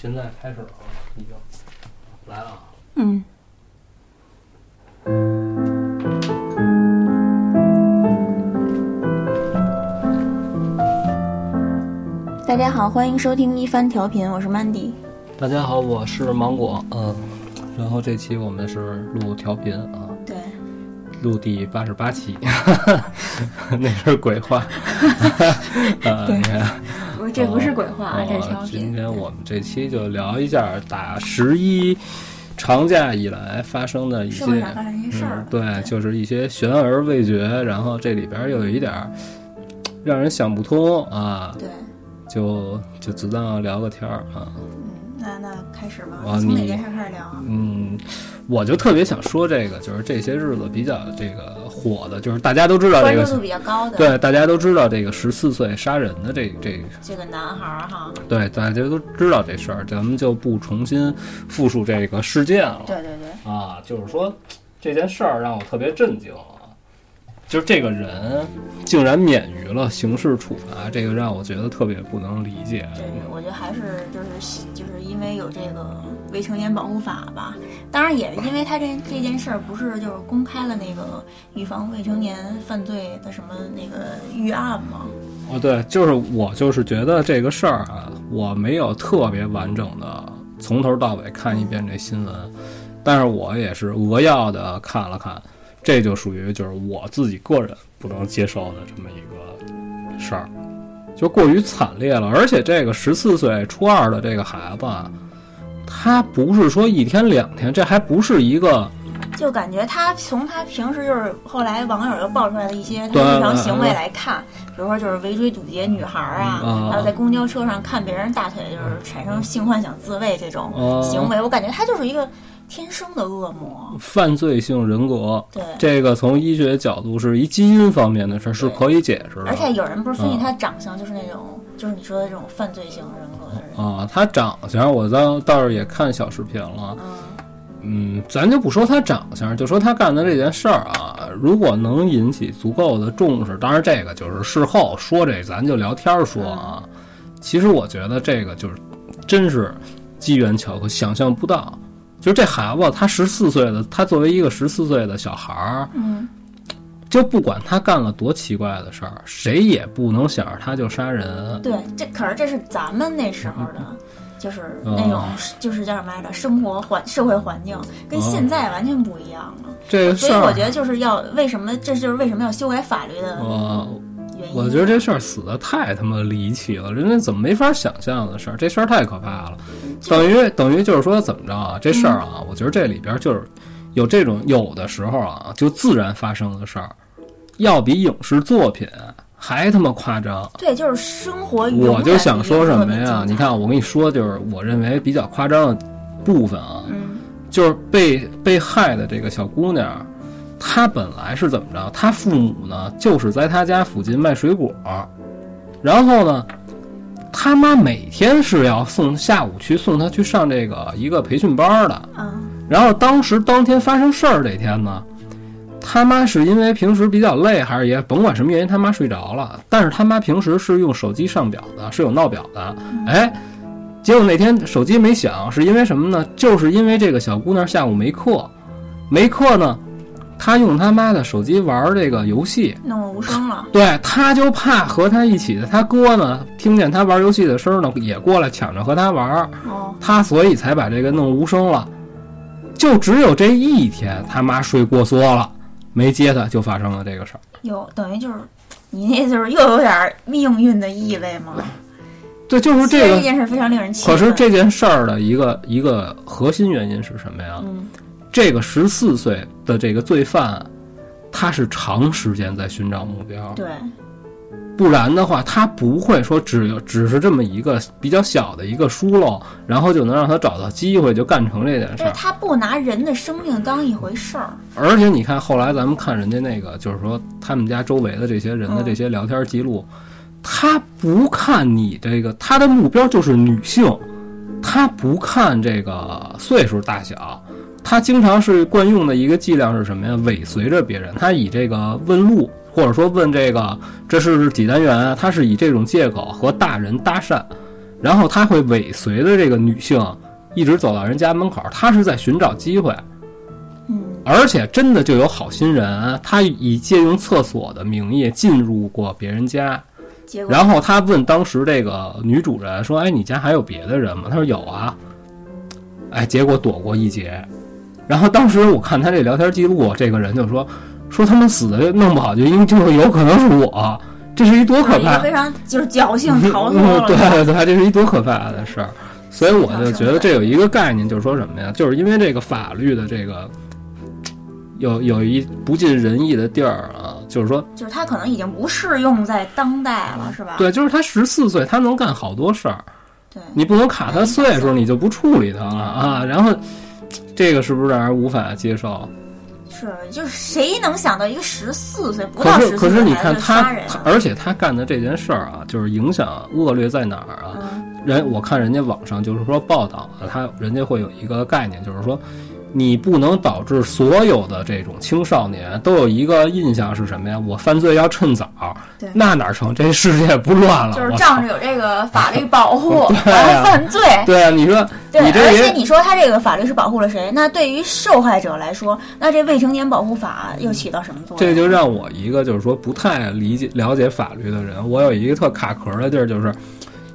现在开始了，已经来了啊。嗯，大家好，欢迎收听一番调频，我是 Mandy。大家好，我是芒果，嗯，然后这期我们是录调频啊，对，录第八十八期，那是鬼话，啊，对。你看，不，这不是鬼话啊，这是今。天我们这期就聊一下打十一长假以来发生的一些事儿嗯，对，就是一些悬而未决，然后这里边又有一点儿让人想不通啊，对，就就只当聊个天儿啊。嗯，那那开始吧，从哪件事儿开始聊啊？嗯，我就特别想说这个，就是这些日子比较这个火的，就是大家都知道这个关注度比较高的，，对，大家都知道这个十四岁杀人的这这这个男孩儿哈，对，大家都知道这事儿，咱们就不重新复述这个事件了。对对对，啊，就是说这件事儿让我特别震惊啊，就是这个人竟然免于了刑事处罚，这个让我觉得特别不能理解。对对，我觉得还是就是就是因为有这个未成年保护法吧，当然也因为他这这件事儿不是就是公开了那个预防未成年犯罪的什么那个预案吗？哦，对，就是我就是觉得这个事儿啊，我没有特别完整的从头到尾看一遍这新闻，但是我也是扼要的看了看，这就属于就是我自己个人不能接受的这么一个事儿，就过于惨烈了。而且这个十四岁初二的这个孩子，他不是说一天两天，这还不是一个就感觉他从他平时就是后来网友又爆出来的一些他日常行为嗯来看，比如说就是围追堵截女孩儿啊，嗯还有在公交车上看别人大腿就是产生性幻想自慰这种嗯行为，我感觉他就是一个天生的恶魔。犯罪性人格。对，这个从医学角度是一基因方面的事儿，是可以解释的。而且有人不是分析嗯他长相就是那种，就是你说的这种犯罪性人格的人。啊，他长相我倒倒是也看小视频了，嗯，嗯，咱就不说他长相，就说他干的这件事儿啊，如果能引起足够的重视，当然这个就是事后说这，咱就聊天儿说啊。其实我觉得这个就是真是机缘巧合，想象不到。就是这孩子，他十四岁的，他作为一个十四岁的小孩儿，嗯，就不管他干了多奇怪的事儿，谁也不能想着他就杀人。对，这可是这是咱们那时候的，就是哦那种、就是叫什么来着，生活环社会环境跟现在完全不一样了。这个，所以我觉得就是要为什么，这就是为什么要修改法律的我原因。我觉得这事儿死的太他妈离奇了，人家怎么没法想象的事儿？这事儿太可怕了，等于等于就是说怎么着啊？这事儿啊，我觉得这里边就是有这种有的时候啊，就自然发生的事儿，要比影视作品还他妈夸张。对，就是生活我就想说什么呀？你看，我跟你说，就是我认为比较夸张的部分啊，嗯，就是被被害的这个小姑娘，她本来是怎么着？他父母呢，就是在他家附近卖水果，然后呢，他妈每天是要送下午去送他去上这个一个培训班的。嗯然后当时当天发生事儿这天呢，他妈是因为平时比较累，还是也甭管什么原因，他妈睡着了。但是他妈平时是用手机上表的，是有闹表的。哎，结果那天手机没响，是因为什么呢？就是因为这个小姑娘下午没课，没课呢，她用他妈的手机玩这个游戏。弄了无声了。对，他就怕和他一起的他哥呢，听见他玩游戏的声儿呢，也过来抢着和他玩儿。哦，他所以才把这个弄无声了。就只有这一天，他妈睡过缩了，没接他，就发生了这个事儿。有等于就是你那就是又有点命运的意味吗？对，就是这个。这件事非常令人气愤。可是这件事儿的一个一个核心原因是什么呀？嗯，这个十四岁的这个罪犯，他是长时间在寻找目标，对，不然的话，他不会说只有只是这么一个比较小的一个疏漏，然后就能让他找到机会就干成这件事儿。就是他不拿人的生命当一回事儿。而且你看，后来咱们看人家那个，就是说他们家周围的这些人的这些聊天记录，他不看你这个，他的目标就是女性，他不看这个岁数大小，他经常是惯用的一个伎俩是什么呀？尾随着别人，他以这个问路，或者说问这个这是几单元啊，他是以这种借口和大人搭讪。然后他会尾随着这个女性一直走到人家门口，他是在寻找机会。嗯，而且真的就有好心人，他以借用厕所的名义进入过别人家，然后他问当时这个女主人说：“哎，你家还有别的人吗？”他说：“有啊。”哎，结果躲过一劫。然后当时我看他这聊天记录，这个人就说：“说他们死的弄不好就因就是有可能是我，这是一多可怕！非常就是侥幸 逃脱嗯了，对对，这是一多可怕的事儿。所以我就觉得这有一个概念，就是说什么呀？就是因为这个法律的这个有有一不尽人意的地儿啊，就是说，就是他可能已经不适用在当代了，是吧？对，就是他十四岁，他能干好多事儿，对你不能卡他岁数，你就不处理他了啊。然后这个是不是让人无法接受？是，就是谁能想到一个十四岁不到十四岁可是你看的他人，他而且他干的这件事儿啊，就是影响恶劣在哪儿啊？嗯人我看人家网上就是说报道啊，他人家会有一个概念，就是说，你不能导致所有的这种青少年都有一个印象是什么呀？我犯罪要趁早，那哪成？这世界不乱了？就是仗着有这个法律保护，然后犯罪。对啊，你说对，而且你说他这个法律是保护了谁？那对于受害者来说，那这未成年保护法又起到什么作用？这就让我一个就是说不太理解了解法律的人，我有一个特卡壳的地儿，就是，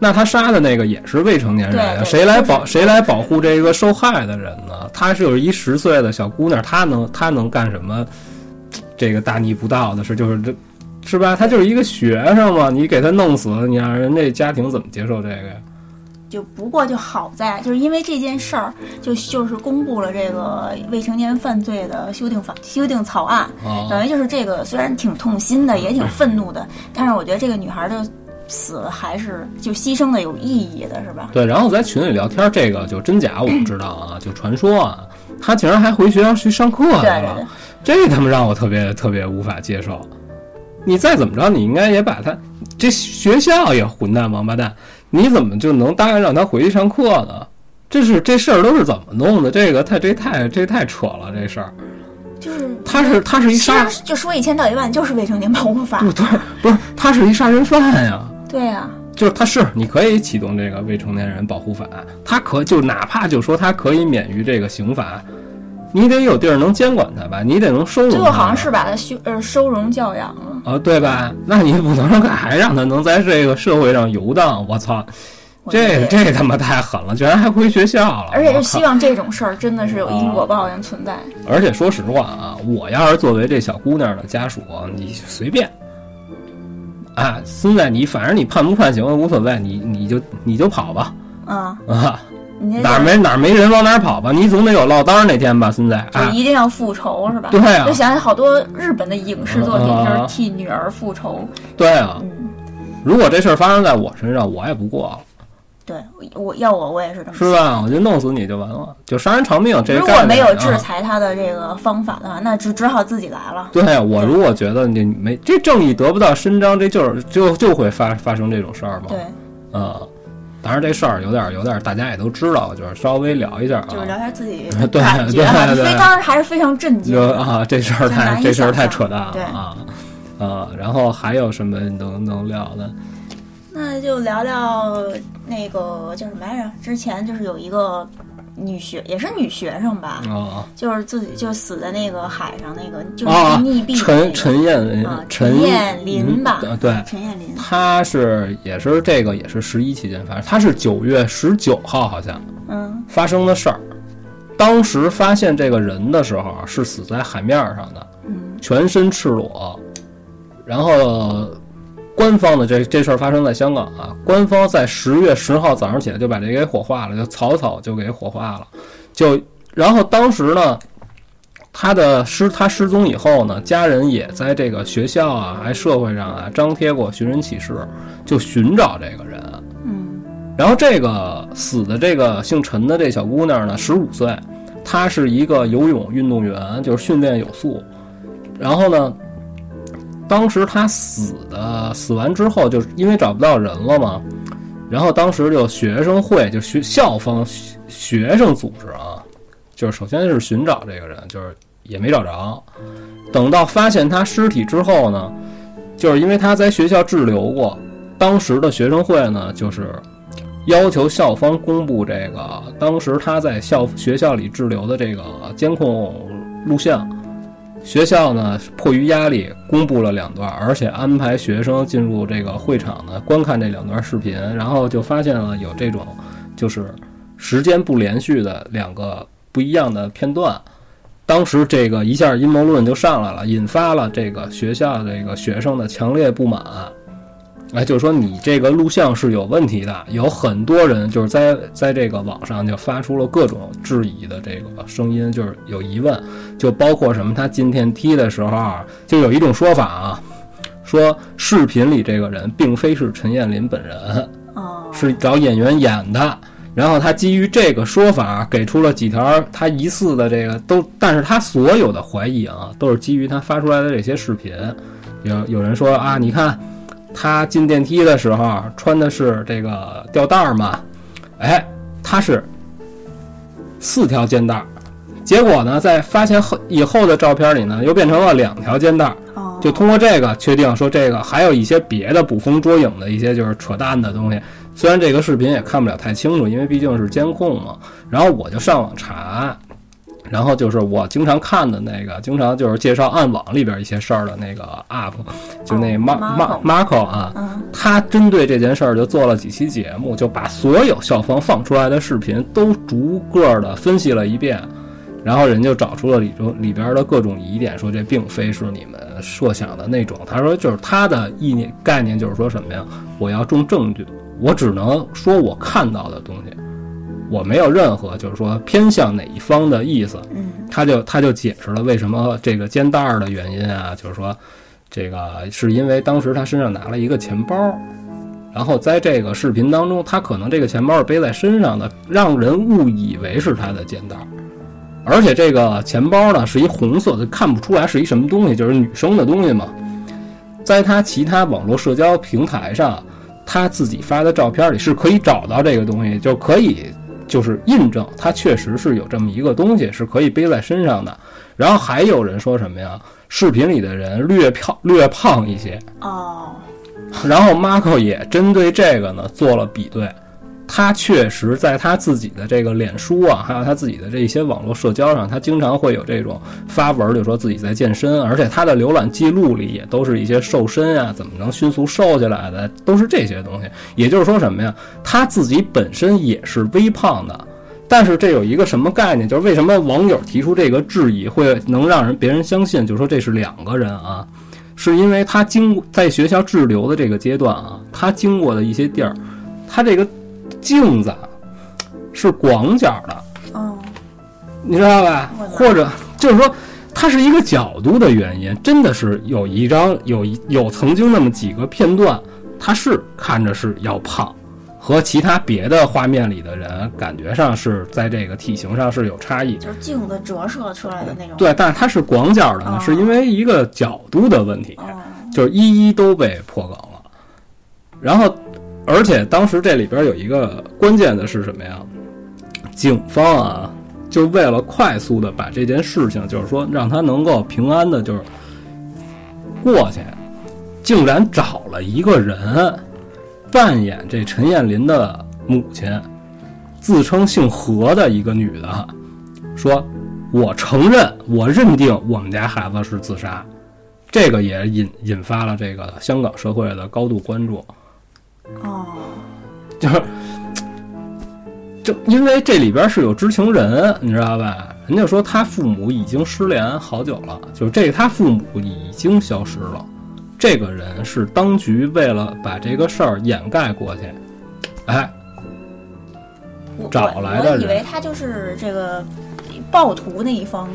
那他杀的那个也是未成年人谁来保谁来保护这个受害的人呢？他是有一十岁的小姑娘，她能她能干什么？这个大逆不道的事，就是这。是吧？他就是一个学生嘛，你给他弄死，你让人这家庭怎么接受这个呀？就不过就好在，就是因为这件事儿，就就是公布了这个未成年犯罪的修订法修订草案，啊、等于就是这个虽然挺痛心的，也挺愤怒的，但是我觉得这个女孩的死还是就牺牲的有意义的，是吧？对，然后在群里聊天，这个就真假我不知道啊，就传说啊，他竟然还回学校去上课去了，对对，这他妈让我特别特别无法接受。你再怎么着，你应该也把他这学校也混蛋王八蛋，你怎么就能答应让他回去上课呢？这是这事儿都是怎么弄的？这个太这太这太扯了，这事儿。就是他是他是一杀，实就说一千道一万，就是未成年保护法。不对，不是他是一杀人犯呀。对啊，就是他是你可以启动这个未成年人保护法，他可就哪怕就说他可以免于这个刑罚，你得有地儿能监管他吧，你得能收容他吧。最后好像是把他修呃收容教养了。啊，对吧？那你不能还让他能在这个社会上游荡？我操，这这他妈太狠了，居然还回学校了！而且我靠就希望这种事儿真的是有因果报应存在。而且说实话啊，我要是作为这小姑娘的家属，你随便啊，孙子你反正你判不判刑无所谓，你你就你就跑吧啊，啊，哪儿没哪儿没人往哪儿跑吧，你总得有落单儿那天吧，孙子就啊，一定要复仇是吧？对啊就想起好多日本的影视作品，啊就是替女儿复仇。对啊，嗯，如果这事儿发生在我身上，我也不过了，对，我要我我也是这么是吧？我就弄死你就完了，就杀人偿命。这想。如果没有制啊裁他的这个方法的话，那只只好自己来了。对啊我如果觉得你没这正义得不到伸张，这就是就就会发发生这种事儿嘛。对，啊、当然这事儿有点有点大家也都知道，就是稍微聊一下啊。就是聊一下自己 对对对非当时还是非常震惊。就啊，这事儿太这事儿太扯淡了对啊啊！然后还有什么能能聊的？那就聊聊那个叫什么来着？之前就是有一个女学，也是女学生吧，啊就是自己就死在那个海上那个，就是啊溺毙的那个陈陈燕啊陈陈燕林吧嗯对，陈燕林，他是也是这个也是十一期间发生，他是九月十九号好像嗯发生的事儿。当时发现这个人的时候啊是死在海面上的，嗯全身赤裸。然后，官方的这这事儿发生在香港啊，官方在十月十号早上起来就把这给火化了，就草草就给火化了。就然后当时呢，他的失他失踪以后呢，家人也在这个学校啊，还社会上啊张贴过寻人启事，就寻找这个人。嗯然后这个死的这个姓陈的这小姑娘呢，十五岁，她是一个游泳运动员，就是训练有素。然后呢，当时他死的死完之后，就是因为找不到人了嘛，然后当时就学生会就学校方学生组织啊，就是首先是寻找这个人，就是也没找着。等到发现他尸体之后呢，就是因为他在学校滞留过，当时的学生会呢，就是要求校方公布这个当时他在校学校里滞留的这个监控录像。学校呢，迫于压力，公布了两段，而且安排学生进入这个会场呢观看这两段视频，然后就发现了有这种就是时间不连续的两个不一样的片段。当时这个一下阴谋论就上来了，引发了这个学校这个学生的强烈不满。哎，就是说你这个录像是有问题的，有很多人就是在在这个网上就发出了各种质疑的这个声音，就是有疑问，就包括什么他进电梯的时候啊，就有一种说法啊，说视频里这个人并非是陈彦霖本人，哦，是找演员演的。然后他基于这个说法给出了几条他疑似的这个都，但是他所有的怀疑啊，都是基于他发出来的这些视频。有有人说啊，你看。他进电梯的时候穿的是这个吊带儿嘛？哎，他是四条肩带儿，结果呢，在发现后以后的照片里呢，又变成了两条肩带儿。就通过这个确定说，这个还有一些别的捕风捉影的一些就是扯淡的东西。虽然这个视频也看不了太清楚，因为毕竟是监控嘛。然后我就上网查。然后就是我经常看的那个，经常就是介绍暗网里边一些事儿的那个 UP，就那 Mar Mar Marco 啊，他针对这件事儿就做了几期节目，就把所有校方放出来的视频都逐个的分析了一遍，然后人就找出了里中里边的各种疑点，说这并非是你们设想的那种。他说就是他的意念概念就是说什么呀？我要重证据，我只能说我看到的东西。我没有任何就是说偏向哪一方的意思，嗯，他就他就解释了为什么这个肩带儿的原因啊，就是说，这个是因为当时他身上拿了一个钱包，然后在这个视频当中，他可能这个钱包是背在身上的，让人误以为是他的肩带儿，而且这个钱包呢是一红色的，看不出来是一什么东西，就是女生的东西嘛，在他其他网络社交平台上，他自己发的照片里是可以找到这个东西，就可以。就是印证，它确实是有这么一个东西是可以背在身上的。然后还有人说什么呀？视频里的人略胖略胖一些哦。然后 Marco 也针对这个呢做了比对。他确实在他自己的这个脸书啊，还有他自己的这些网络社交上，他经常会有这种发文，就说自己在健身，而且他的浏览记录里也都是一些瘦身啊，怎么能迅速瘦下来的，都是这些东西。也就是说什么呀？他自己本身也是微胖的，但是这有一个什么概念？就是为什么网友提出这个质疑，会能让人别人相信，就是说这是两个人啊？是因为他经在学校滞留的这个阶段啊，他经过的一些地儿，他这个。镜子是广角的，哦，你知道吧？或者就是说，它是一个角度的原因。真的是有一张有有曾经那么几个片段，他是看着是要胖，和其他别的画面里的人感觉上是在这个体型上是有差异。就是镜子折射出来的那种。对，但是它是广角的呢，是因为一个角度的问题，就是一一都被破梗了，然后。而且当时这里边有一个关键的是什么呀？警方啊，就为了快速的把这件事情，就是说让他能够平安的，就是过去，竟然找了一个人扮演这陈艳林的母亲，自称姓何的一个女的，说：“我承认，我认定我们家孩子是自杀。”这个也引引发了这个香港社会的高度关注。哦，就是，就因为这里边是有知情人，你知道吧？人家说他父母已经失联好久了，就是这他父母已经消失了。这个人是当局为了把这个事儿掩盖过去，哎，找来的人。我以为他就是这个暴徒那一方，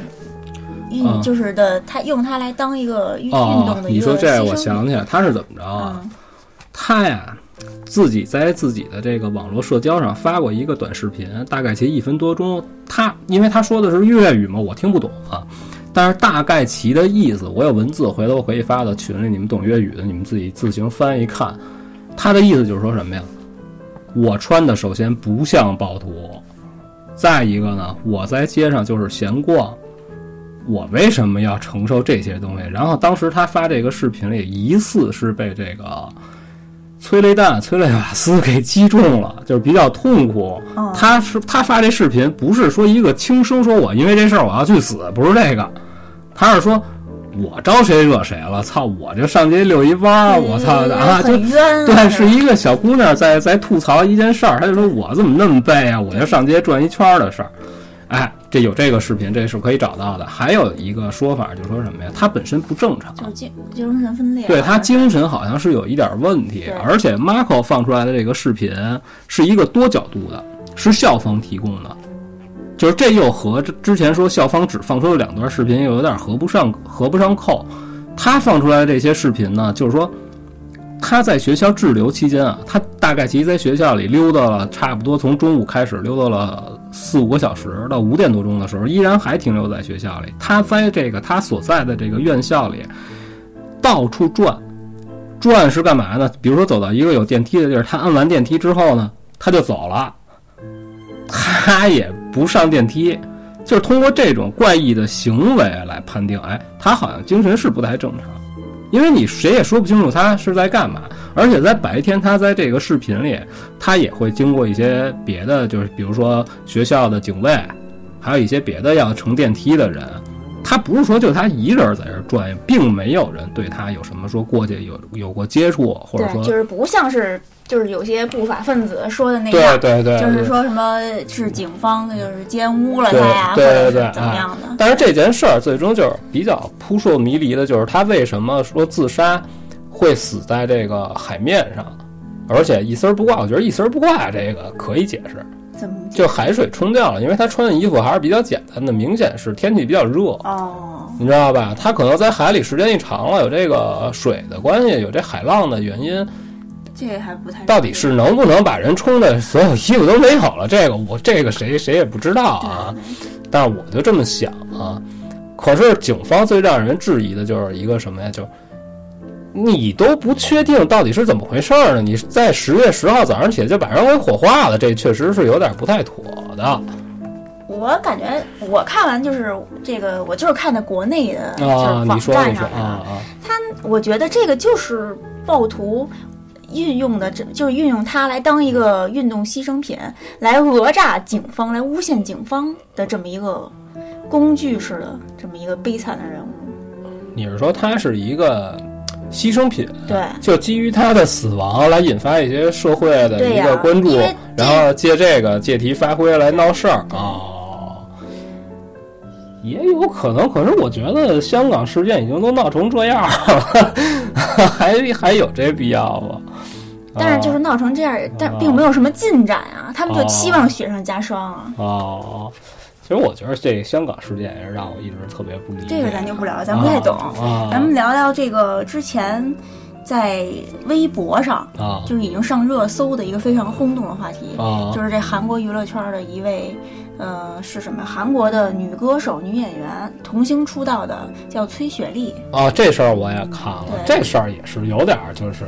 运就是的，他用他来当一个运动的一个。你说这，我想起来他是怎么着啊？他呀。自己在自己的这个网络社交上发过一个短视频，大概其一分多钟。他因为他说的是粤语嘛，我听不懂啊。但是大概其的意思，我有文字，回头可以发到群里，你们懂粤语的，你们自己自行翻一看。他的意思就是说什么呀？我穿的首先不像暴徒，再一个呢，我在街上就是闲逛，我为什么要承受这些东西？然后当时他发这个视频里，疑似是被这个。催泪弹、催泪瓦斯给击中了，就是比较痛苦。哦他是他发这视频，不是说一个轻声，说我因为这事儿我要去死，不是这个，他是说我招谁惹谁了？操，我就上街遛一弯儿，我操的啊，就对，是一个小姑娘在在吐槽一件事儿，她就说我怎么那么背啊？我就上街转一圈儿的事儿。哎，这有这个视频，这是可以找到的。还有一个说法，就说什么呀？他本身不正常，就是精精神分裂，对他精神好像是有一点问题，而且 Marco 放出来的这个视频是一个多角度的，是校方提供的，就是这又和之之前说校方只放出了两段视频又有点合不上合不上扣。他放出来的这些视频呢，就是说他在学校滞留期间啊，他大概其实在学校里溜达了差不多从中午开始溜达了四五个小时，到五点多钟的时候，依然还停留在学校里。他在这个他所在的这个院校里到处转，转是干嘛呢？比如说走到一个有电梯的地儿，他按完电梯之后呢，他就走了，他也不上电梯。就是通过这种怪异的行为来判定，哎，他好像精神是不太正常，因为你谁也说不清楚他是在干嘛。而且在白天，他在这个视频里，他也会经过一些别的，就是比如说学校的警卫，还有一些别的要乘电梯的人。他不是说就他一人在这儿转，并没有人对他有什么说过去有有过接触，或者，说就是不像是就是有些不法分子说的那对样，对对对，就是说什么是警方就是奸污了他对呀，或对者对是怎么样的。但是这件事儿最终就是比较扑朔迷离的，就是他为什么说自杀会死在这个海面上，而且一丝儿不挂。我觉得一丝儿不挂这个可以解释，怎么就海水冲掉了，因为他穿的衣服还是比较简单的，明显是天气比较热，哦，你知道吧？他可能在海里时间一长了，有这个水的关系，有这海浪的原因，这还不太到底是能不能把人冲的所有衣服都没有了？这个我这个谁谁也不知道啊。但是我就这么想啊。可是警方最让人质疑的就是一个什么呀？就你都不确定到底是怎么回事儿呢？你在十月十号早上起来就把人给火化了，这确实是有点不太妥的我感觉我看完就是这个，我就是看的国内的，就是啊！网你说站上啊他我觉得这个就是暴徒运用的，这就是运用它来当一个运动牺牲品，来讹诈警方，来诬陷警方的这么一个工具式的这么一个悲惨的人物。你是说他是一个牺牲品？对就基于他的死亡来引发一些社会的一个关注然后借这个借题发挥来闹事儿哦。也有可能，可是我觉得香港事件已经都闹成这样了，还还有这必要吗？但是就是闹成这样，但并没有什么进展啊，他们就期望雪上加霜啊。哦，其实我觉得这香港事件也是让我一直特别不理解。这个咱就不聊了，咱不太懂。啊咱们聊聊这个之前在微博上啊就已经上热搜的一个非常轰动的话题，啊就是这韩国娱乐圈的一位，呃，是什么？韩国的女歌手、女演员，童星出道的，叫崔雪莉。啊，这事儿我也看了，对这事儿也是有点儿就是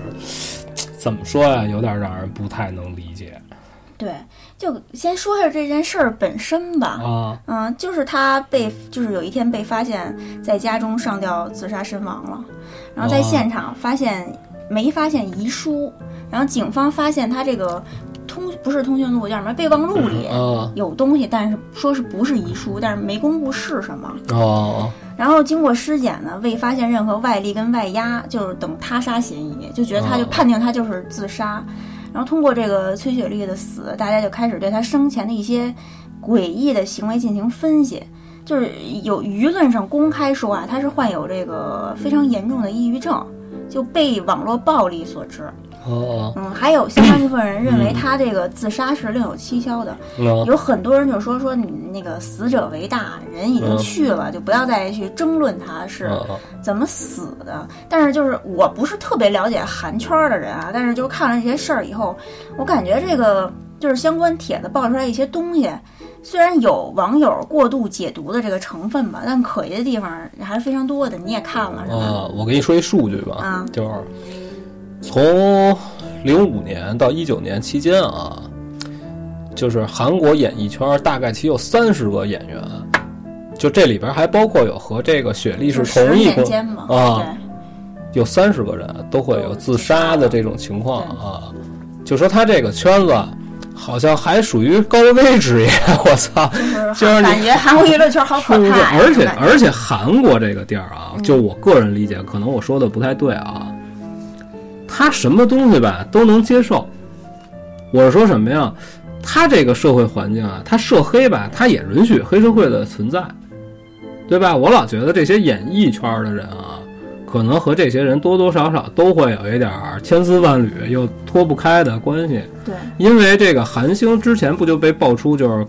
怎么说呀，有点儿让人不太能理解。对，就先说一下这件事儿本身吧。啊。嗯，就是他被，就是有一天被发现在家中上吊自杀身亡了，然后在哦现场发现没发现遗书，然后警方发现他这个通不是通讯录叫什么备忘录里啊有东西，但是说是不是遗书，但是没公布是什么。哦然后经过尸检呢，未发现任何外力跟外压，就是等他杀嫌疑，就觉得他就哦判定他就是自杀。然后通过这个崔雪莉的死，大家就开始对她生前的一些诡异的行为进行分析。就是有舆论上公开说啊，她是患有这个非常严重的抑郁症，就被网络暴力所致。哦嗯，还有相当一部分人认为他这个自杀是另有蹊跷的。哦有很多人就说说你那个死者为大，人已经去了，就不要再去争论他是哦怎么死的。但是就是我不是特别了解韩圈的人啊，但是就看了这些事儿以后，我感觉这个就是相关帖子爆出来一些东西，虽然有网友过度解读的这个成分吧，但可疑的地方还是非常多的。你也看了是吧？啊！我给你说一数据吧，啊就是从零五年到一九年期间啊，就是韩国演艺圈大概其有三十个演员，就这里边还包括有和这个雪莉是同一个啊。有三十个人都会有自杀的这种情况啊。就说他这个圈子好像还属于高危职业，我操！就是感觉韩国娱乐圈好可？怕呀，而且而且韩国这个地儿啊，嗯就我个人理解，可能我说的不太对啊。他什么东西吧都能接受。我是说什么呀？他这个社会环境啊，他涉黑吧，他也允许黑社会的存在，对吧？我老觉得这些演艺圈的人啊，可能和这些人多多少少都会有一点千丝万缕又脱不开的关系。对因为这个韩星之前不就被爆出就是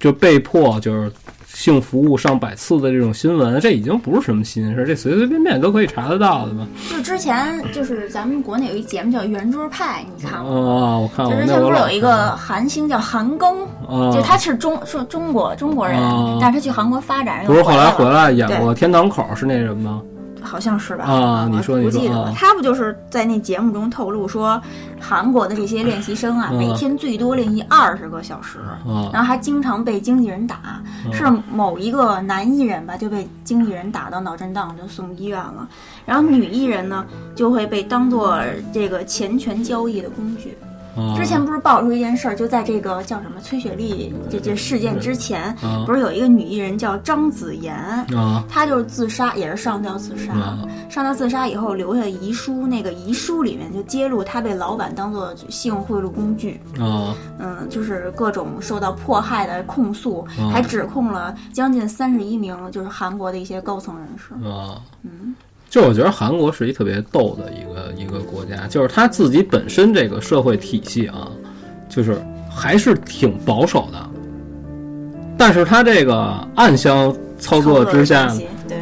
就被迫就是性服务上百次的这种新闻，这已经不是什么新鲜事，这随随便便都可以查得到的嘛。就之前就是咱们国内有一节目叫《圆桌派》，你看过吗？哦，我看过，那我老之前不是有一个韩星叫韩庚，啊，就他是中是中国中国人啊，但是他去韩国发展，不是后来回来来演过《天堂口》是那什么吗？了，好像是吧？啊你说我你说啊不记得了。他不就是在那节目中透露说，韩国的这些练习生啊，嗯每天最多练习二十个小时。啊然后还经常被经纪人打，是某一个男艺人吧，就被经纪人打到脑震荡，就送医院了。然后女艺人呢，就会被当做这个钱权交易的工具。啊！之前不是爆出一件事儿，就在这个叫什么崔雪莉这这事件之前，啊不是有一个女艺人叫张子妍，啊她就是自杀，也是上吊自杀。啊上吊自杀以后留下遗书，那个遗书里面就揭露她被老板当做性贿赂工具。啊嗯，就是各种受到迫害的控诉，嗯还指控了将近三十一名就是韩国的一些高层人士。啊！就我觉得韩国是一特别逗的一个一个国家，就是他自己本身这个社会体系啊，就是还是挺保守的，但是他这个暗箱操作之下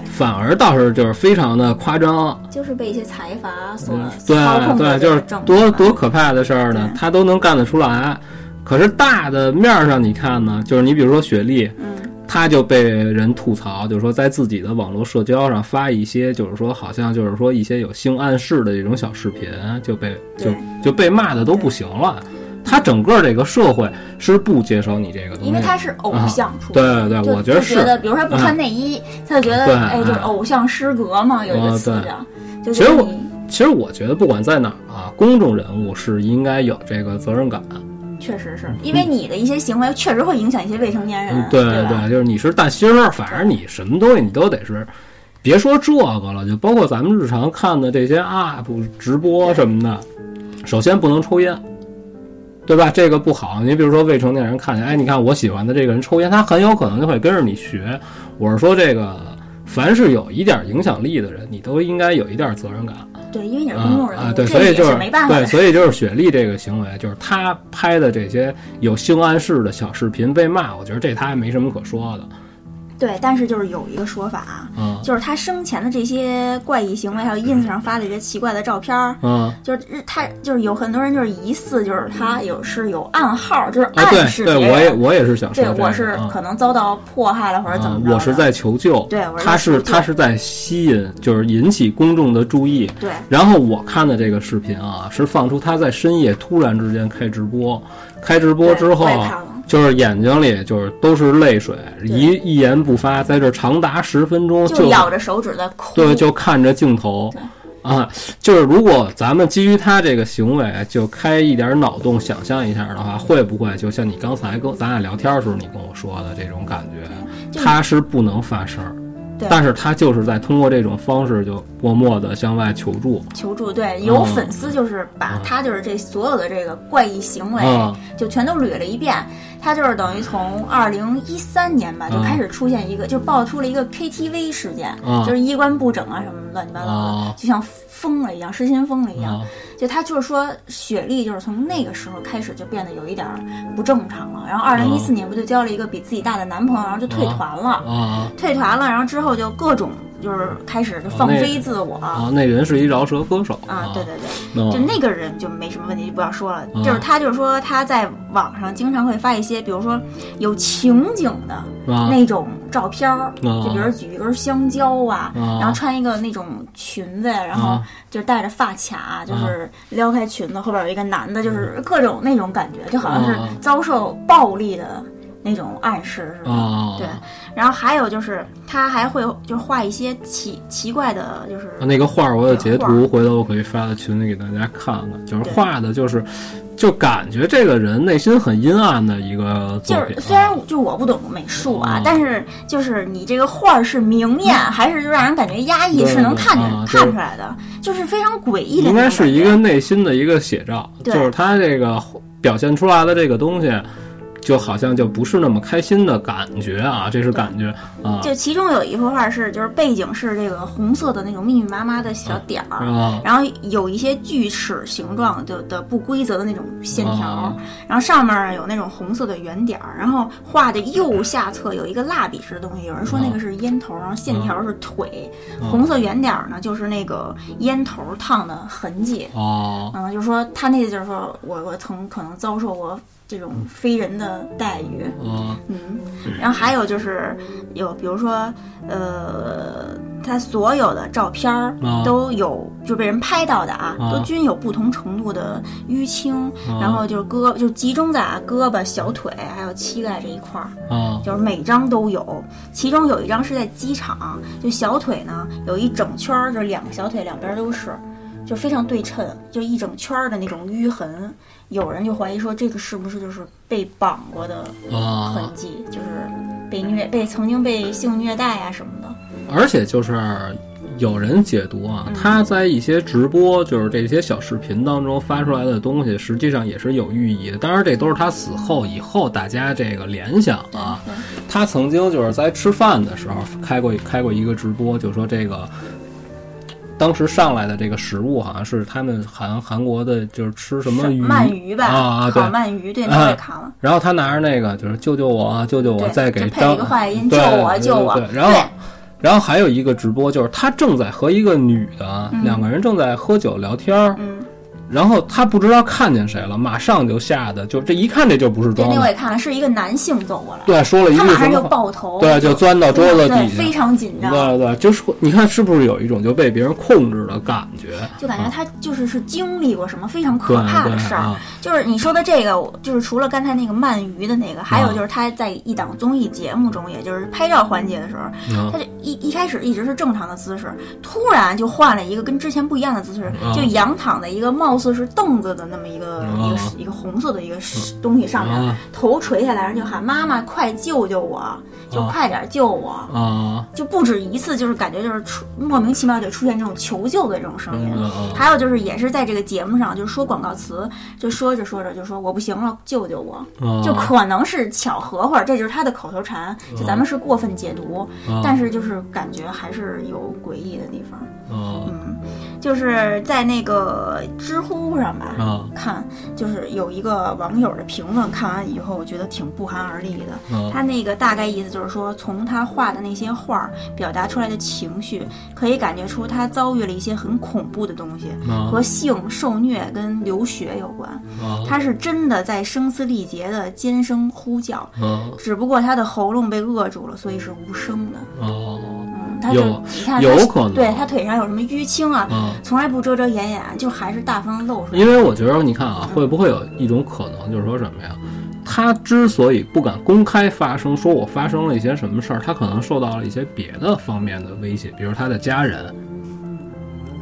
反而倒是就是非常的夸张。就是被一些财阀所对对，就是多多可怕的事儿呢，他都能干得出来。可是大的面儿上，你看呢，就是你比如说雪莉，嗯，他就被人吐槽，就是说在自己的网络社交上发一些，就是说好像就是说一些有性暗示的这种小视频，就被就就被骂的都不行了。他整个这个社会是不接受你这个东西，因为他是偶像出对身，对对，就我觉得，是觉得，比如说他不穿内衣，他就觉得对哎，就是啊偶像失格嘛，有一个词叫，就其实我其实我觉得不管在哪儿啊，公众人物是应该有这个责任感。确实是因为你的一些行为确实会影响一些未成年人嗯，，对对吧就是你是大星儿，反正你什么东西你都得是，别说这个了，就包括咱们日常看的这些 UP 直播什么的，首先不能抽烟，对吧？这个不好。你比如说未成年人看见，哎，你看我喜欢的这个人抽烟，他很有可能就会跟着你学。我是说这个，凡是有一点影响力的人，你都应该有一点责任感。对，因为你是啊公众人物，啊，对，所以就是没办法对，所以就是雪莉这个行为，就是她拍的这些有性暗示的小视频被骂，我觉得这她也没什么可说的。对，但是就是有一个说法啊，嗯。就是他生前的这些怪异行为，还有 ins 上发的这些奇怪的照片儿，嗯。就是他就是有很多人就是疑似就是他有是有暗号，就是啊，暗示对对，我也我也是想说这个，对我是啊可能遭到迫害了或者怎么着我是在求救，对我是他是他是在吸引，就是引起公众的注意。对。然后我看的这个视频啊，是放出他在深夜突然之间开直播，开直播之后就是眼睛里就是都是泪水，一一言不发，在这长达十分钟就咬着手指在哭。对，就看着镜头。啊，就是如果咱们基于他这个行为，就开一点脑洞想象一下的话，会不会就像你刚才跟咱俩聊天的时候你跟我说的这种感觉，他是不能发声儿，但是他就是在通过这种方式就默默的向外求助。求助，对，有嗯粉丝就是把他就是这所有的这个怪异行为嗯就全都捋了一遍。他就是等于从二零一三年吧就嗯。开始出现一个，就爆出了一个 KTV 事件，嗯。就是衣冠不整啊什么乱七八糟的啊，就像疯了一样，失心疯了一样。啊就他就是说，雪莉就是从那个时候开始就变得有一点儿不正常了。然后二零一四年不就交了一个比自己大的男朋友，然后就退团了，啊退团了，然后之后就各种就是开始就放飞自我。啊！那人是一饶舌歌手啊，对对对，嗯就那个人就没什么问题，就不要说了。嗯就是他，就是说他在网上经常会发一些，比如说有情景的啊。那种照片儿，啊。就比如举一根香蕉啊，啊。然后穿一个那种裙子，然后啊。就戴着发卡，就是撩开裙子，后边有一个男的，就是各种那种感觉，就好像是啊。遭受暴力的那种暗示是吧。哦，对，然后还有就是他还会就画一些奇奇怪的，就是那个画儿我有截图，回头我可以发到群里给大家看看。就是画的，就是就感觉这个人内心很阴暗的一个作品啊。就是虽然就我不懂美术啊，哦但是就是你这个画儿是明艳，还是就让人感觉压抑，是能看见、啊看出来的，就是非常诡异的应该是一个内心的一个写照，就是他这个表现出来的这个东西，就好像就不是那么开心的感觉啊，这是感觉啊。就其中有一幅画是，就是背景是这个红色的那种密密麻麻的小点儿，啊。然后有一些锯齿形状的的不规则的那种线条，啊。然后上面有那种红色的圆点儿，然后画的右下侧有一个蜡笔式的东西，有人说那个是烟头，然后线条是腿，红色圆点儿呢就是那个烟头烫的痕迹。哦嗯，就是说他那个就是说我我曾可能遭受过这种非人的待遇，哦嗯，然后还有就是有，比如说，呃，他所有的照片都有就被人拍到的啊，啊都均有不同程度的淤青，啊。然后就是胳就集中在啊胳膊、小腿还有膝盖这一块儿，啊。就是每张都有。其中有一张是在机场，就小腿呢有一整圈儿，就两个小腿两边都是。就非常对称，就一整圈儿的那种淤痕，有人就怀疑说这个是不是就是被绑过的痕啊！迹，就是被虐、被曾经被性虐待啊什么的。而且就是有人解读啊，他在一些直播，就是这些小视频当中发出来的东西，实际上也是有寓意的。当然，这都是他死后以后大家这个联想啊。他曾经就是在吃饭的时候开过开过一个直播，就说这个当时上来的这个食物好像是他们韩韩国的，就是吃什么鱼？鳗鱼吧，啊啊对。烤。鳗鱼，对，那我也看了。然后他拿着那个就是救救我啊，救救我，再给张配当一个坏音，对救我，对救我。对对然后然后还有一个直播，就是他正在和一个女的、嗯。两个人正在喝酒聊天儿，嗯，然后他不知道看见谁了，马上就吓得就这一看这就不是对，装的，那我也看了，是一个男性走过来，对，说了一句他马上就句什么话，爆头，对，就钻到桌子对，底下，非常紧张，对对，就是你看是不是有一种就被别人控制的感觉？就感觉他就是是经历过什么非常可怕的事儿。啊。就是你说的这个，就是除了刚才那个鳗鱼的那个，还有啊。就是他在一档综艺节目中，也就是拍照环节的时候，啊。他就一一开始一直是正常的姿势，突然就换了一个跟之前不一样的姿势，啊。就仰躺在一个貌似是凳子的那么一个、啊一个一个红色的一个东西上面，啊头垂下来，然后就喊妈妈快救救我，就快点救我。啊就不止一次，就是感觉就是出莫名其妙就出现这种求救的这种声音。还有就是也是在这个节目上，就是说广告词，就说着说着就说我不行了，救救我，啊！就可能是巧合，或者这就是他的口头禅，就咱们是过分解读，啊但是就是感觉还是有诡异的地方。啊嗯，就是在那个知乎上吧，啊看就是有一个网友的评论，看完以后我觉得挺不寒而栗的。啊他那个大概意思就是说，从他画的那些画表达出来的情绪，可以感觉出他遭遇了一些很恐怖的东西，啊和性、受虐跟流血有关。啊他是真的在声嘶力竭的尖声呼叫，啊只不过他的喉咙被扼住了，所以是无声的。啊嗯，他就有你看他，有可能对他腿上有什么淤青啊，啊！从来不遮遮掩掩，就还是大方露出来。因为我觉得，你看啊，会不会有一种可能，就是说什么呀？他之所以不敢公开发声，说我发生了一些什么事儿，他可能受到了一些别的方面的威胁，比如他的家人，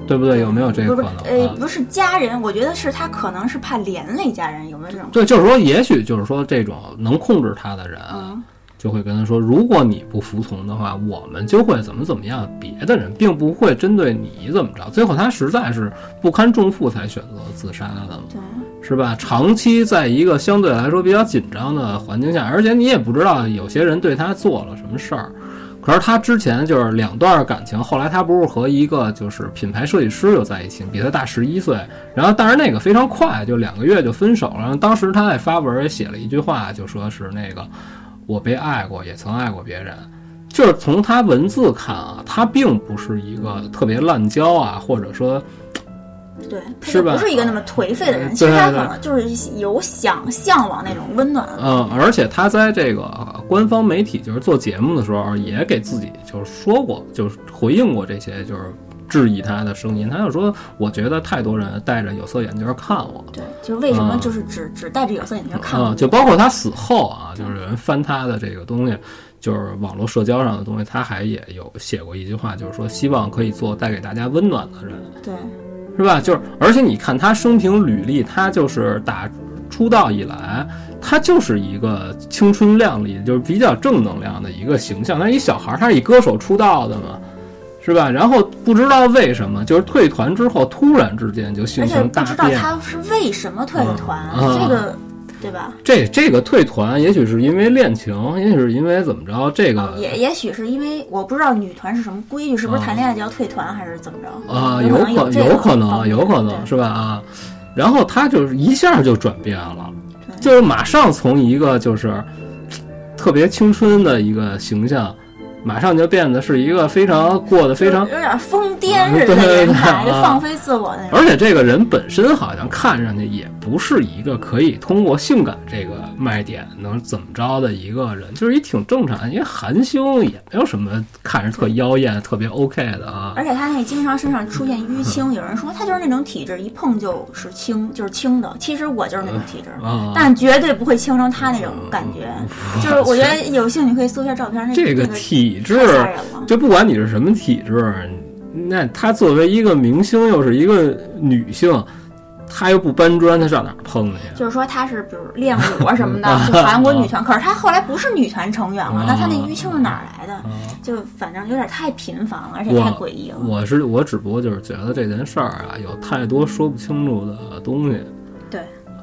对不对？有没有这个可能？啊？呃不是家人，我觉得是他可能是怕连累家人，有没有这种？对，就是说，也许就是说，这种能控制他的人，嗯，就会跟他说，如果你不服从的话，我们就会怎么怎么样。别的人并不会针对你怎么着。最后他实在是不堪重负才选择自杀的嘛，是吧？长期在一个相对来说比较紧张的环境下，而且你也不知道有些人对他做了什么事儿。可是他之前就是两段感情，后来他不是和一个就是品牌设计师又在一起，比他大十一岁。然后但是那个非常快，就两个月就分手了。然后当时他在发文也写了一句话，就说是那个我被爱过，也曾爱过别人。就是从他文字看啊，他并不是一个特别滥交啊，或者说对，他是吧不是一个那么颓废的人，其实他可能就是有想向往那种温暖。嗯，而且他在这个呃官方媒体就是做节目的时候，也给自己就是说过，就是回应过这些就是质疑他的声音，他就说：“我觉得太多人戴着有色眼镜看我。”对，就是为什么啊就是只只戴着有色眼镜看啊，我？就包括他死后啊，就是有人翻他的这个东西，就是网络社交上的东西，他还也有写过一句话，就是说希望可以做带给大家温暖的人，对是吧？就是而且你看他生平履历，他就是打出道以来，他就是一个青春靓丽，就是比较正能量的一个形象。他是一小孩儿，他是以歌手出道的嘛。是吧？然后不知道为什么，就是退团之后，突然之间就性而且情大不知道。他是为什么退的团，啊这个对吧？这这个退团，也许是因为恋情，也许是因为怎么着，这个也也许是因为我不知道女团是什么规矩，是不是啊谈恋爱就要退团，还是怎么着？啊，有可有可能，有可能是吧？啊，然后他就是一下就转变了，就是马上从一个就是特别青春的一个形象，马上就变得是一个非常过得非常有点疯癫似的 对对对人态，就放飞自我那种。而且这个人本身好像看上去也不是一个可以通过性感这个卖点能怎么着的一个人，就是一挺正常，因为韩星也没有什么看着特妖艳、特别 OK 的啊。而且他那经常身上出现淤青，有人说他就是那种体质，一碰就是青，就是青的。其实我就是那种体质，啊，但绝对不会青成他那种感觉。就是我觉得有兴趣可以搜一下照片，那这个那个体质。就不管你是什么体质，那她作为一个明星，又是一个女性，她又不搬砖，她上哪儿碰去？就是说她是比如练舞啊什么的，就韩国女团，可是她后来不是女团成员了，那她那淤青是哪儿来的？就反正有点太频繁了，而且太诡异了。我是我只不过就是觉得这件事儿啊，有太多说不清楚的东西，对，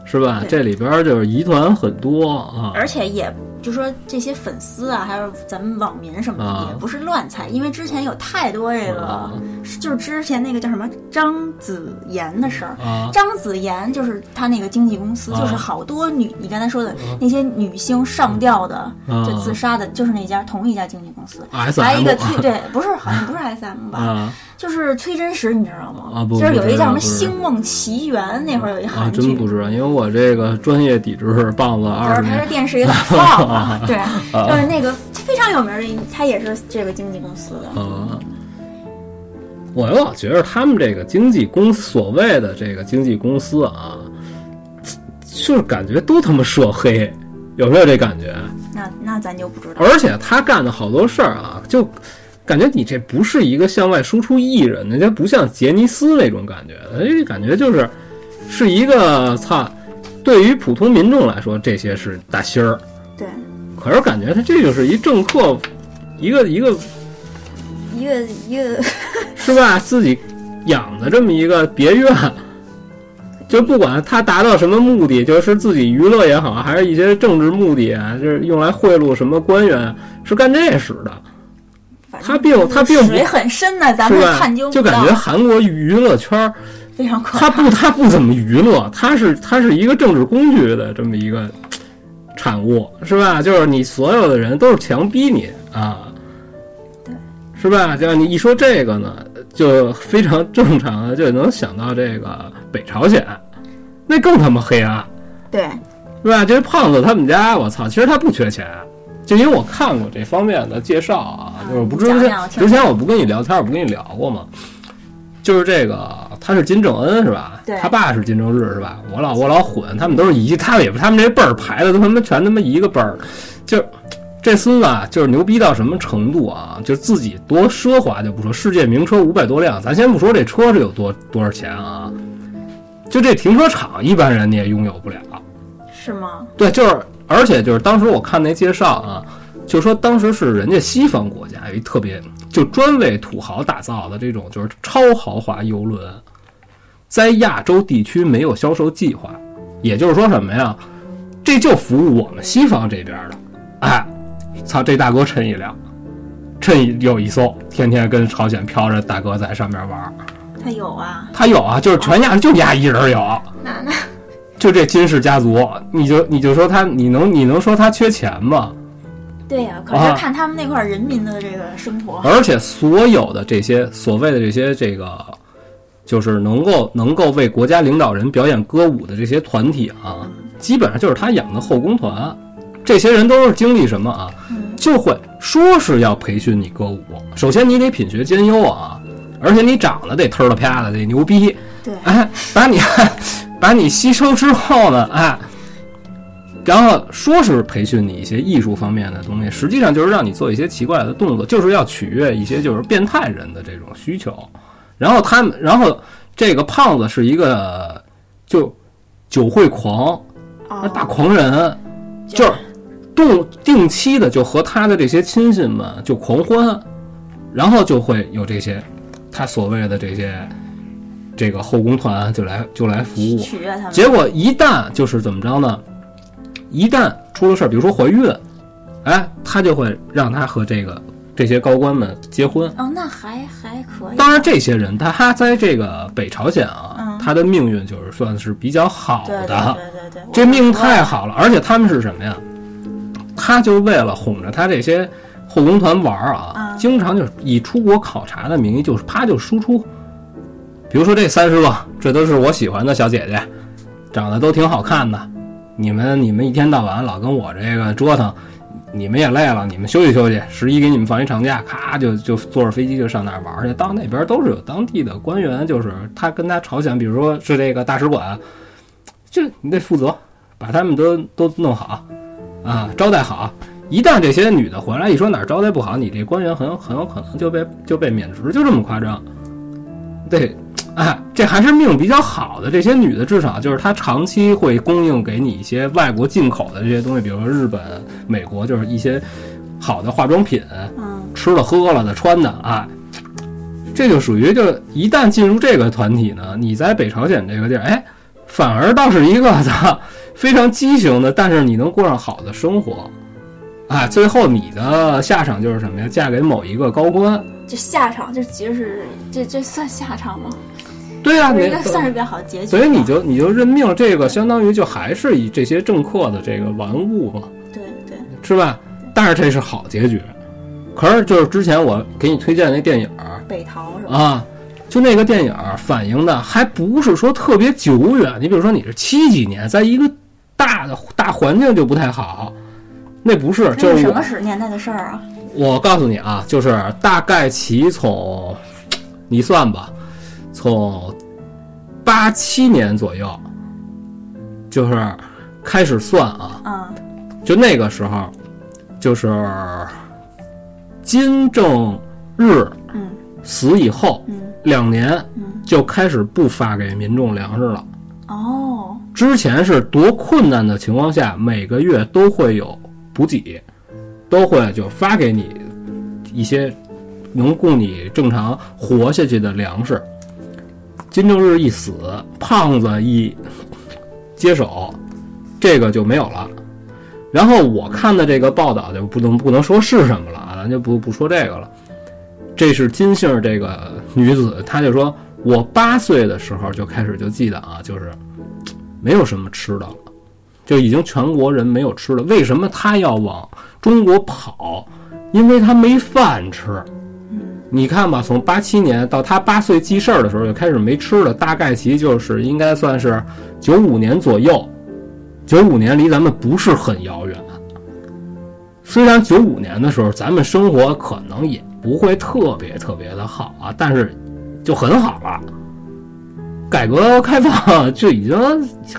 是吧？这里边儿就是疑团很多啊。而且也就说这些粉丝啊，还有咱们网民什么的，啊也不是乱猜，因为之前有太多这个，啊就是之前那个叫什么张子妍的事儿。啊张子妍就是他那个经纪公司，啊就是好多女，你刚才说的那些女星上吊的，啊就自杀的，就是那家同一家经纪公司。S 还有一个崔对，不是好像不是 S M 吧，啊就是崔真实，你知道吗？啊不就是有一个叫什么《星梦奇缘》，那会儿有一啊，韩剧，真不知道，因为我这个专业抵制棒子就二十年是他这电视也老放嘛，对，就是那个非常有名的，他也是这个经纪公司的。啊，我老觉得他们这个经纪公司，所谓的这个经纪公司啊，就是感觉都他妈涉黑，有没有这感觉？那那咱就不知道。而且他干的好多事儿啊，就感觉你这不是一个向外输出艺人人家不像杰尼斯那种感觉，哎，感觉就是是一个操，对于普通民众来说，这些是大星儿，对，可是感觉他这就是一政客，一个一个一个一个，是吧？自己养的这么一个别院，就不管他达到什么目的，就是自己娱乐也好，还是一些政治目的啊，就是用来贿赂什么官员，是干这使的，他并他并不水很深的，咱们探究？就感觉韩国娱乐圈儿，非常可他。不他不怎么娱乐，他是他是一个政治工具的这么一个产物，是吧？就是你所有的人都是强逼你啊，对，是吧？就你一说这个呢，就非常正常的就能想到这个北朝鲜，那更他妈黑暗，对，是吧？这胖子他们家，我操，其实他不缺钱。就因为我看过这方面的介绍啊，就是不之前之前我不跟你聊天，我不跟你聊过吗？就是这个，他是金正恩是吧？对他爸是金正日是吧？我老我老混，他们都是一，他们也不，他们这辈儿排的都他妈全他妈一个辈儿，就这孙子啊，就是牛逼到什么程度啊？就自己多奢华就不说，世界名车五百多辆，咱先不说这车是有多多少钱啊，就这停车场一般人你也拥有不了。是吗？对，就是，而且就是当时我看那介绍啊，就说当时是人家西方国家有一特别就专为土豪打造的这种就是超豪华游轮，在亚洲地区没有销售计划，也就是说什么呀？这就服务我们西方这边的。哎，操，这大哥趁一辆，趁一有一艘，天天跟朝鲜飘着大哥在上面玩儿。他有啊，他有啊，就是全亚就亚一人有。哪呢就这金氏家族，你就你就说他，你能你能说他缺钱吗？对呀、可啊是看他们那块人民的这个生活，而且所有的这些所谓的这些这个，就是能够能够为国家领导人表演歌舞的这些团体啊，基本上就是他养的后宫团。这些人都是经历什么啊？就会说是要培训你歌舞，首先你得品学兼优啊，而且你长得得忒了啪的，得牛逼，对，哎，把你 把你吸收之后呢，哎，然后说是培训你一些艺术方面的东西，实际上就是让你做一些奇怪的动作，就是要取悦一些就是变态人的这种需求。然后他们，然后这个胖子是一个就酒会狂，哦大狂人，就是动定期的就和他的这些亲信们就狂欢，然后就会有这些他所谓的这些这个后宫团就来就来服务。结果一旦就是怎么着呢？一旦出了事儿，比如说怀孕，哎，他就会让他和这个这些高官们结婚。哦，那还还可以。当然，这些人他他在这个北朝鲜啊，嗯他的命运就是算是比较好的。对对对，这命太好了，而且他们是什么呀？他就为了哄着他这些后宫团玩儿啊，嗯经常就是以出国考察的名义，就是啪就输出。比如说这三十个，这都是我喜欢的小姐姐，长得都挺好看的。你们你们一天到晚老跟我这个折腾，你们也累了，你们休息休息。十一给你们放一长假，咔就就坐着飞机就上那儿玩去。到那边都是有当地的官员，就是他跟他朝鲜，比如说是这个大使馆，就你得负责把他们都都弄好啊，招待好。一旦这些女的回来，一说哪儿招待不好，你这官员很有很有可能就被就被免职，就这么夸张。对，哎，这还是命比较好的。这些女的至少就是她长期会供应给你一些外国进口的这些东西，比如说日本、美国，就是一些好的化妆品，嗯，吃了喝了的穿的啊。这就属于就一旦进入这个团体呢，你在北朝鲜这个地儿，哎，反而倒是一个操 非常畸形的，但是你能过上好的生活，啊，最后你的下场就是什么呀？嫁给某一个高官，这下场这其实是这这算下场吗？对啊，你应该算是比较好的结局。所以你就你就认命，这个相当于就还是以这些政客的这个玩物嘛，对对，是吧？但是这是好结局。可是就是之前我给你推荐那电影儿北逃是吧？啊，就那个电影儿反映的还不是说特别久远，你比如说你是七几年，在一个大的大环境就不太好，那不是，那就是什么时年代的事儿啊？我告诉你啊，就是大概其从你算吧，从八七年左右，就是开始算啊，嗯。就那个时候，就是金正日嗯。死以后嗯。两年嗯，就开始不发给民众粮食了。哦，之前是多困难的情况下，每个月都会有补给，都会就发给你一些能供你正常活下去的粮食。金正日一死，胖子一接手，这个就没有了。然后我看的这个报道就不能不能说是什么了啊，咱就不不说这个了。这是金姓这个女子，她就说，我八岁的时候就开始就记得啊，就是没有什么吃的了，就已经全国人没有吃的。为什么她要往中国跑？因为她没饭吃。你看吧，从八七年到他八岁记事儿的时候就开始没吃的，大概其就是应该算是九五年左右。九五年离咱们不是很遥远，虽然九五年的时候咱们生活可能也不会特别特别的好啊，但是就很好了。改革开放 就已经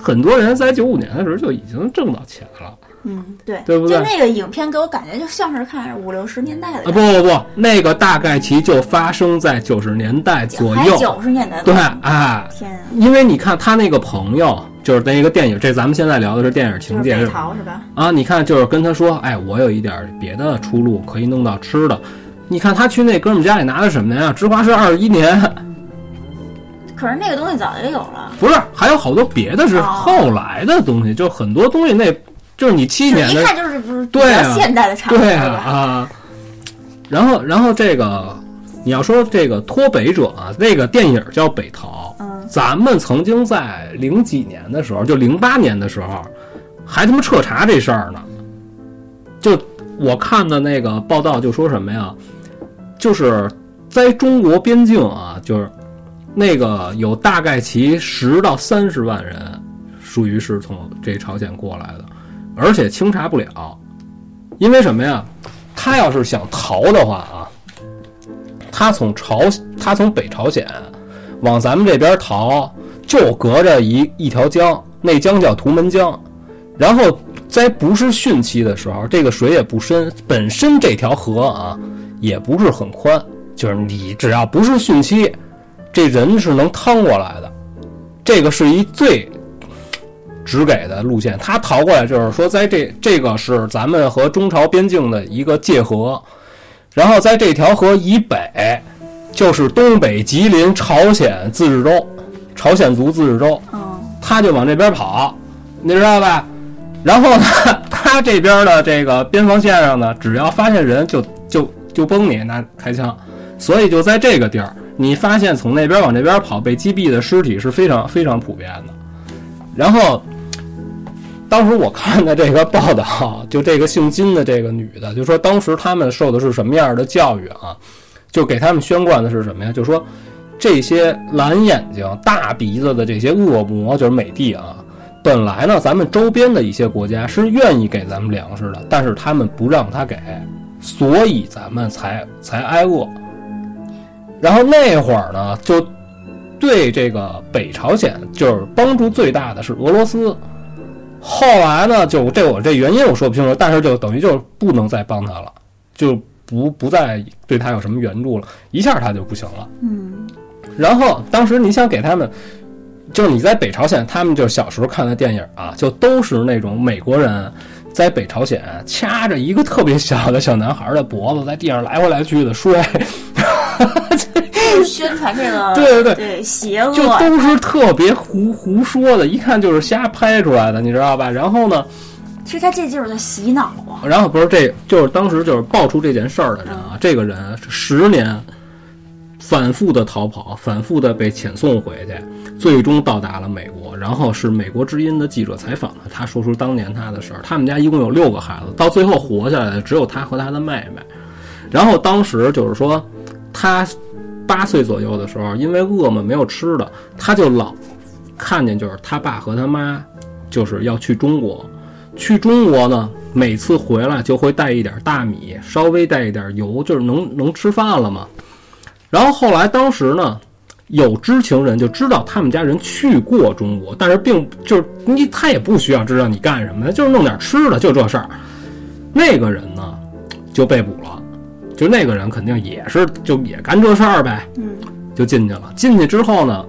很多人在九五年的时候就已经挣到钱了嗯对，对不对就那个影片给我感觉就像是看五六十年代的啊！不不不，那个大概其就发生在九十年代左右。还九十年代对，哎，天啊，因为你看他那个朋友，就是那一个电影，这咱们现在聊的是电影情节是吧？啊，你看，就是跟他说，哎，我有一点别的出路，可以弄到吃的。你看他去那哥们家里拿的什么呀？芝华士二十一年，可是那个东西早就有了，不是，还有好多别的是哦后来的东西，就很多东西那，就是你七就年的，一看就是不是比对啊较现代的产物对啊是吧？啊。然后，然后这个你要说这个脱北者啊，那个电影叫《北逃》，嗯咱们曾经在零几年的时候，就零八年的时候，还他妈彻查这事儿呢。就我看的那个报道就说什么呀，就是在中国边境啊，就是那个有大概其十到三十万人，属于是从这朝鲜过来的，而且清查不了，因为什么呀？他要是想逃的话啊，他从朝他从北朝鲜往咱们这边逃，就隔着一一条江，那江叫图门江。然后在不是汛期的时候，这个水也不深，本身这条河啊也不是很宽，就是你只要不是汛期，这人是能趟过来的。这个是一最直给的路线，他逃过来就是说，在这这个是咱们和中朝边境的一个界河，然后在这条河以北就是东北吉林朝鲜自治州，朝鲜族自治州，嗯，他就往这边跑，你知道吧？然后呢，他这边的这个边防线上呢，只要发现人就就就崩你，拿开枪，所以就在这个地儿，你发现从那边往这边跑被击毙的尸体是非常非常普遍的。然后，当时我看的这个报道，就这个姓金的这个女的，就说当时他们受的是什么样的教育啊？就给他们宣贯的是什么呀？就说这些蓝眼睛、大鼻子的这些恶魔，就是美帝啊。本来呢，咱们周边的一些国家是愿意给咱们粮食的，但是他们不让他给，所以咱们才才挨饿。然后那会儿呢，就对这个北朝鲜就是帮助最大的是俄罗斯。后来呢，就这我这原因我说不清楚，但是就等于就不能再帮他了，就不不再对他有什么援助了，一下他就不行了。嗯，然后当时你想给他们，就是你在北朝鲜，他们就小时候看的电影啊，就都是那种美国人在北朝鲜掐着一个特别小的小男孩的脖子，在地上来回来去的摔，就是宣传这个对对对对邪恶，就都是特别胡胡说的，一看就是瞎拍出来的，你知道吧？然后呢，其实他这就是在洗脑啊。然后不是这就是当时就是爆出这件事儿的人啊，这个人是十年反复的逃跑，反复的被遣送回去，最终到达了美国。然后是美国之音的记者采访他，他说出当年他的事儿。他们家一共有六个孩子，到最后活下来的只有他和他的妹妹。然后当时就是说，他八岁左右的时候，因为饿嘛没有吃的，他就老看见就是他爸和他妈就是要去中国。去中国呢，每次回来就会带一点大米，稍微带一点油，就是能能吃饭了嘛。然后后来当时呢，有知情人就知道他们家人去过中国，但是并就是你他也不需要知道你干什么的，就是弄点吃的，就这事儿。那个人呢就被捕了，就那个人肯定也是就也干这事儿呗，嗯，就进去了。进去之后呢，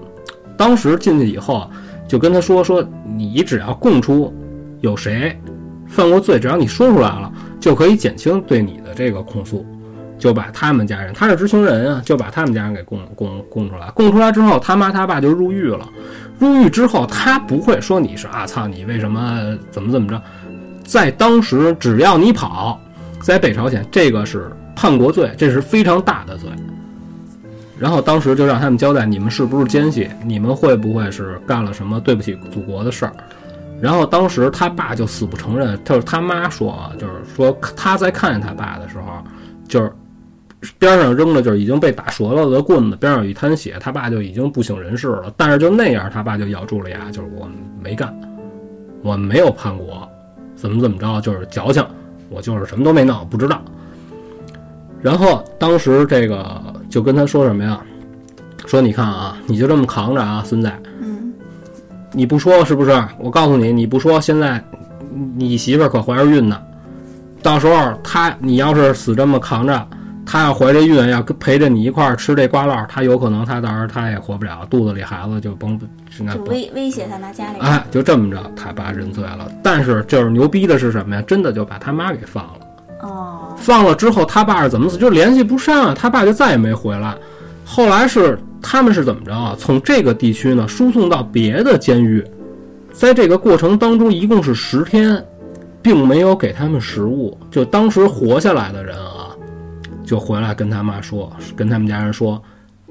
当时进去以后啊，就跟他说说，你只要供出有谁犯过罪，只要你说出来了，就可以减轻对你的这个控诉，就把他们家人，他是知情人啊，就把他们家人给供供供出来。供出来之后，他妈他爸就入狱了。入狱之后，他不会说你是啊操你为什么怎么怎么着，在当时只要你跑，在北朝鲜这个是叛国罪，这是非常大的罪。然后当时就让他们交代，你们是不是奸细？你们会不会是干了什么对不起祖国的事儿？然后当时他爸就死不承认，就是他妈说啊，就是说他在看见他爸的时候，就是边上扔的就是已经被打折了的棍子，边上有一滩血，他爸就已经不省人事了。但是就那样，他爸就咬住了牙，就是我没干，我没有叛国，怎么怎么着，就是矫情，我就是什么都没弄，不知道。然后当时这个就跟他说什么呀？说你看啊，你就这么扛着啊，孙子，嗯，你不说是不是？我告诉你，你不说，现在你媳妇儿可怀着孕呢。到时候她，你要是死这么扛着，她要怀着孕，要陪着你一块儿吃这瓜烙，她有可能她到时候她也活不了，肚子里孩子就甭是那甭就威威胁他拿家里人，哎，就这么着，他爸认罪了。但是就是牛逼的是什么呀？真的就把他妈给放了。哦，放了之后，他爸是怎么死？就联系不上啊，他爸就再也没回来。后来是他们是怎么着啊？从这个地区呢输送到别的监狱，在这个过程当中一共是十天，并没有给他们食物。就当时活下来的人啊，就回来跟他妈说，跟他们家人说，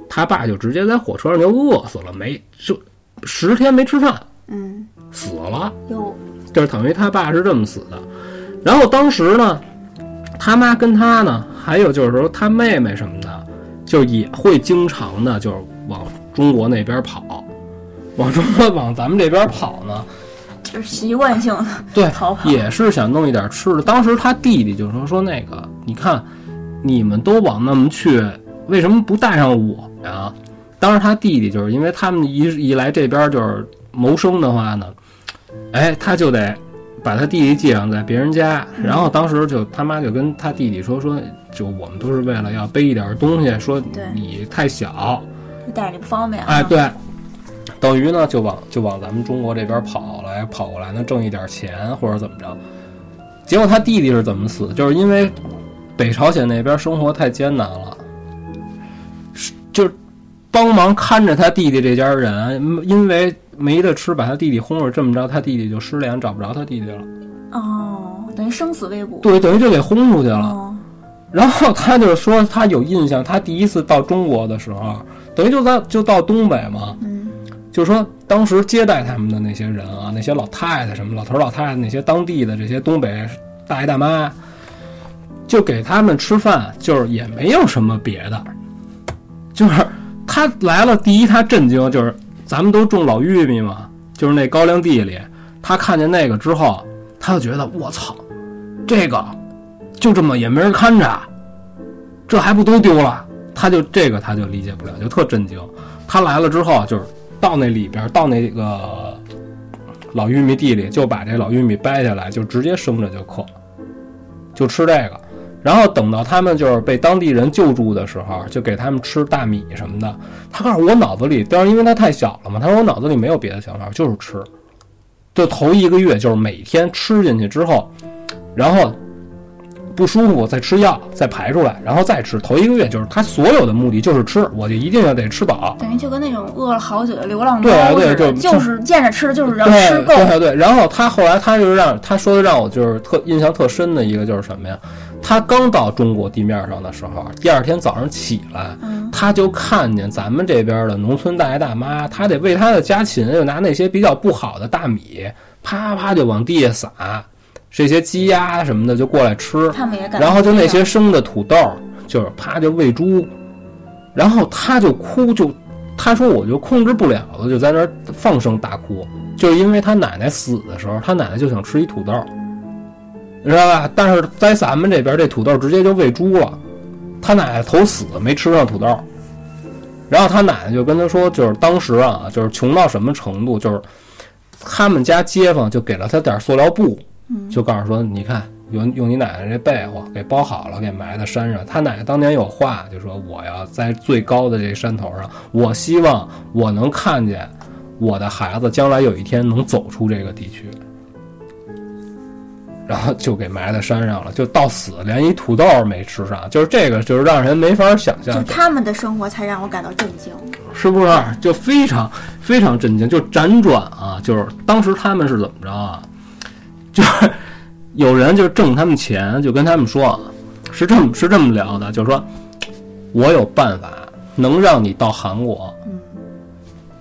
他爸就直接在火车上就饿死了，没就十天没吃饭，嗯，死了。有，就是等于他爸是这么死的。然后当时呢，他妈跟他呢，还有就是说他妹妹什么的，就也会经常的，就是往中国那边跑，往中国往咱们这边跑呢。就是习惯性的对逃跑，也是想弄一点吃的。当时他弟弟就说说那个，你看你们都往那么去，为什么不带上我呀？当时他弟弟就是因为他们一一来这边就是谋生的话呢，哎，他就得把他弟弟寄养在别人家，然后当时就他妈就跟他弟弟说说，就我们都是为了要背一点东西，说你太小，带着你不方便啊。哎，对，等于呢就往就往咱们中国这边跑来，跑过来呢挣一点钱或者怎么着。结果他弟弟是怎么死？就是因为北朝鲜那边生活太艰难了，帮忙看着他弟弟这家人，因为没得吃，把他弟弟轰着，这么着他弟弟就失联，找不着他弟弟了。哦，等于生死未卜。对，等于就给轰出去了。哦，然后他就说他有印象，他第一次到中国的时候，等于就在就到东北嘛，嗯，就是说当时接待他们的那些人啊，那些老太太什么老头老太太，那些当地的这些东北大爷大妈，就给他们吃饭，就是也没有什么别的，就是他来了，第一他震惊，就是咱们都种老玉米嘛，就是那高粱地里，他看见那个之后，他就觉得我操，这个就这么也没人看着，这还不都丢了？他就这个他就理解不了，就特震惊。他来了之后，就是到那里边，到那个老玉米地里，就把这老玉米掰下来，就直接生着就嗑，就吃这个。然后等到他们就是被当地人救助的时候，就给他们吃大米什么的。他告诉我脑子里，当然因为他太小了嘛，他说我脑子里没有别的想法，就是吃。就头一个月，就是每天吃进去之后，然后不舒服再吃药，再排出来，然后再吃。头一个月就是他所有的目的就是吃，我就一定要得吃饱。等于就跟那种饿了好久的流浪猫对对就就是见着吃就是让吃够。对对，然后他后来他就让他说的让我就是特印象特深的一个就是什么呀？他刚到中国地面上的时候，第二天早上起来，嗯他就看见咱们这边的农村大爷大妈，他得为他的家禽，就拿那些比较不好的大米，啪啪就往地下撒，这些鸡鸭什么的就过来吃。他们也感。然后就那些生的土豆，就是啪就喂猪，然后他就哭，就他说我就控制不了了，就在那儿放声大哭，就是因为他奶奶死的时候，他奶奶就想吃一土豆，你知道吧？但是在咱们这边，这土豆直接就喂猪了，他奶奶头死没吃上土豆，然后他奶奶就跟他说，就是当时啊，就是穷到什么程度，就是他们家街坊就给了他点塑料布，嗯就告诉说，你看，用用你奶奶这被窝给包好了，给埋在山上。他奶奶当年有话，就说我要在最高的这山头上，我希望我能看见我的孩子将来有一天能走出这个地区。然后就给埋在山上了，就到死连一土豆没吃上，就是这个，就是让人没法想象就，他们的生活才让我感到震惊。是不是？就非常非常震惊，就辗转啊！就是当时他们是怎么着啊？就是 有人就挣他们钱，就跟他们说啊，是这么是这么聊的，就是说我有办法能让你到韩国，嗯，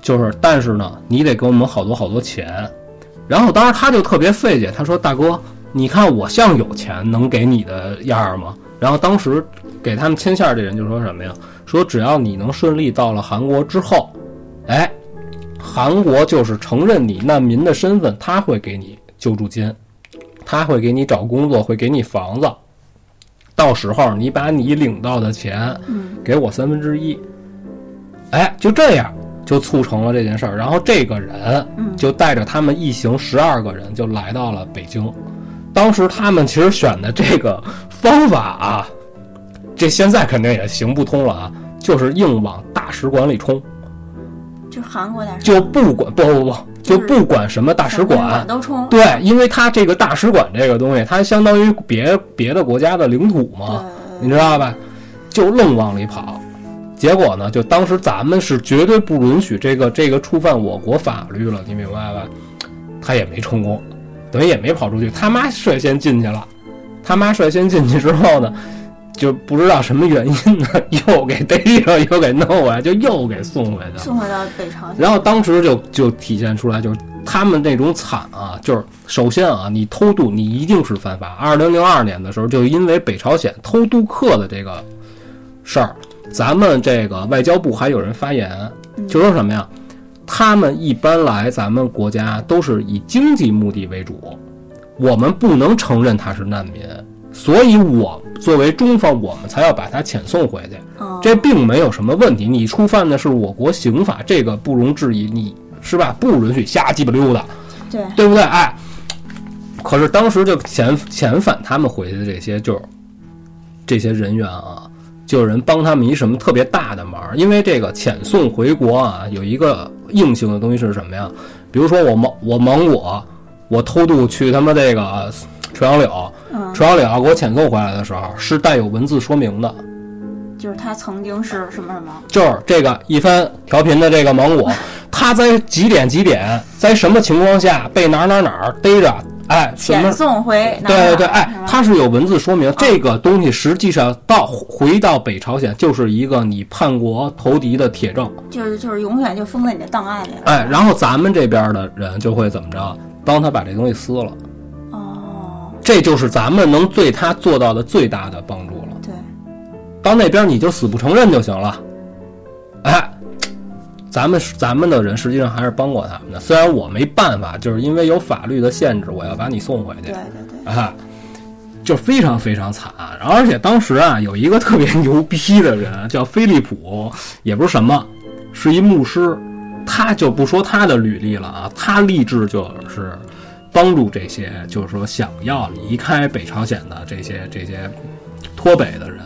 就是但是呢，你得给我们好多好多钱。然后当时他就特别费解，他说：“大哥，你看我像有钱能给你的样儿吗？”然后当时给他们牵线儿这人就说什么呀？说只要你能顺利到了韩国之后，哎，韩国就是承认你难民的身份，他会给你救助金，他会给你找工作，会给你房子。到时候你把你领到的钱嗯给我三分之一，哎，就这样就促成了这件事儿。然后这个人嗯就带着他们一行十二个人就来到了北京。当时他们其实选的这个方法啊，这现在肯定也行不通了啊，就是硬往大使馆里冲，就韩国大使就不管不不不，就就是不管什么大使馆，都冲。对，因为他这个大使馆这个东西，它相当于别别的国家的领土嘛，你知道吧？就愣往里跑，结果呢，就当时咱们是绝对不允许这个这个触犯我国法律了，你明白吧？他也没成功，等于也没跑出去，他妈率先进去了，他妈率先进去之后呢，就不知道什么原因呢，又给逮着，又给弄回来，就又给送回去了。送回到北朝鲜。然后当时就就体现出来，就是他们那种惨啊，就是首先啊，你偷渡你一定是犯法。二零零二年的时候，就因为北朝鲜偷渡客的这个事儿，咱们这个外交部还有人发言，就说什么呀？他们一般来咱们国家都是以经济目的为主，我们不能承认他是难民，所以我作为中方，我们才要把他遣送回去。哦，这并没有什么问题。你触犯的是我国刑法，这个不容置疑，你是吧？不允许瞎鸡巴溜达，对，对不对？哎，可是当时就遣遣返他们回去的这些，就是这些人员啊，就有人帮他们一什么特别大的忙，因为这个遣送回国啊，有一个硬性的东西是什么呀？比如说我蒙我蒙古，我偷渡去他妈这个垂杨柳，垂杨柳给我遣送回来的时候，是带有文字说明的。就是他曾经是什么什么，就是这个一番调频的这个芒果，他在几点几点，在什么情况下被哪儿哪儿哪儿逮着，哎，遣？送回对对对，哎是，吧它是有文字说明。这个东西实际上到回到北朝鲜，就是一个你叛国投敌的铁证。就是就是永远就封在你的档案里了。哎，然后咱们这边的人就会怎么着，帮他把这东西撕了。哦，这就是咱们能对他做到的最大的帮助了。对，到那边你就死不承认就行了。哎，咱们咱们的人实际上还是帮过他们的，虽然我没办法，就是因为有法律的限制，我要把你送回去对。对对，啊，就非常非常惨。然后而且当时啊，有一个特别牛逼的人叫菲利普，也不是什么，是一牧师。他就不说他的履历了啊，他立志就是帮助这些，就是说想要离开北朝鲜的这些这些脱北的人。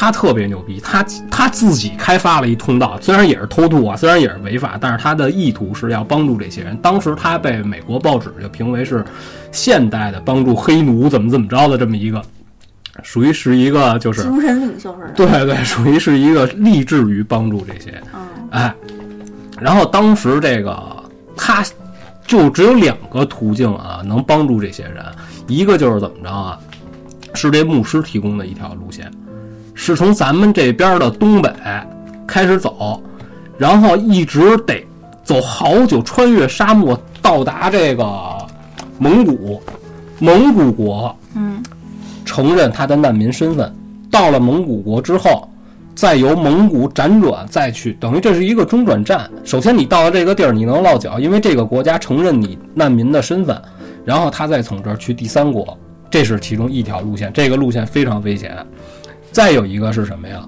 他特别牛逼，他他自己开发了一通道，虽然也是偷渡啊，虽然也是违法，但是他的意图是要帮助这些人。当时他被美国报纸就评为是现代的帮助黑奴怎么怎么着的这么一个，属于是一个就是精神领袖似的。对对，属于是一个立志于帮助这些，嗯，哎，然后当时这个他就只有两个途径啊，能帮助这些人，一个就是怎么着啊，是这牧师提供的一条路线，是从咱们这边的东北开始走，然后一直得走好久，穿越沙漠到达这个蒙古，蒙古国嗯，承认他的难民身份。到了蒙古国之后，再由蒙古辗转再去，等于这是一个中转站。首先你到了这个地儿，你能落脚，因为这个国家承认你难民的身份，然后他再从这儿去第三国，这是其中一条路线。这个路线非常危险。再有一个是什么呀？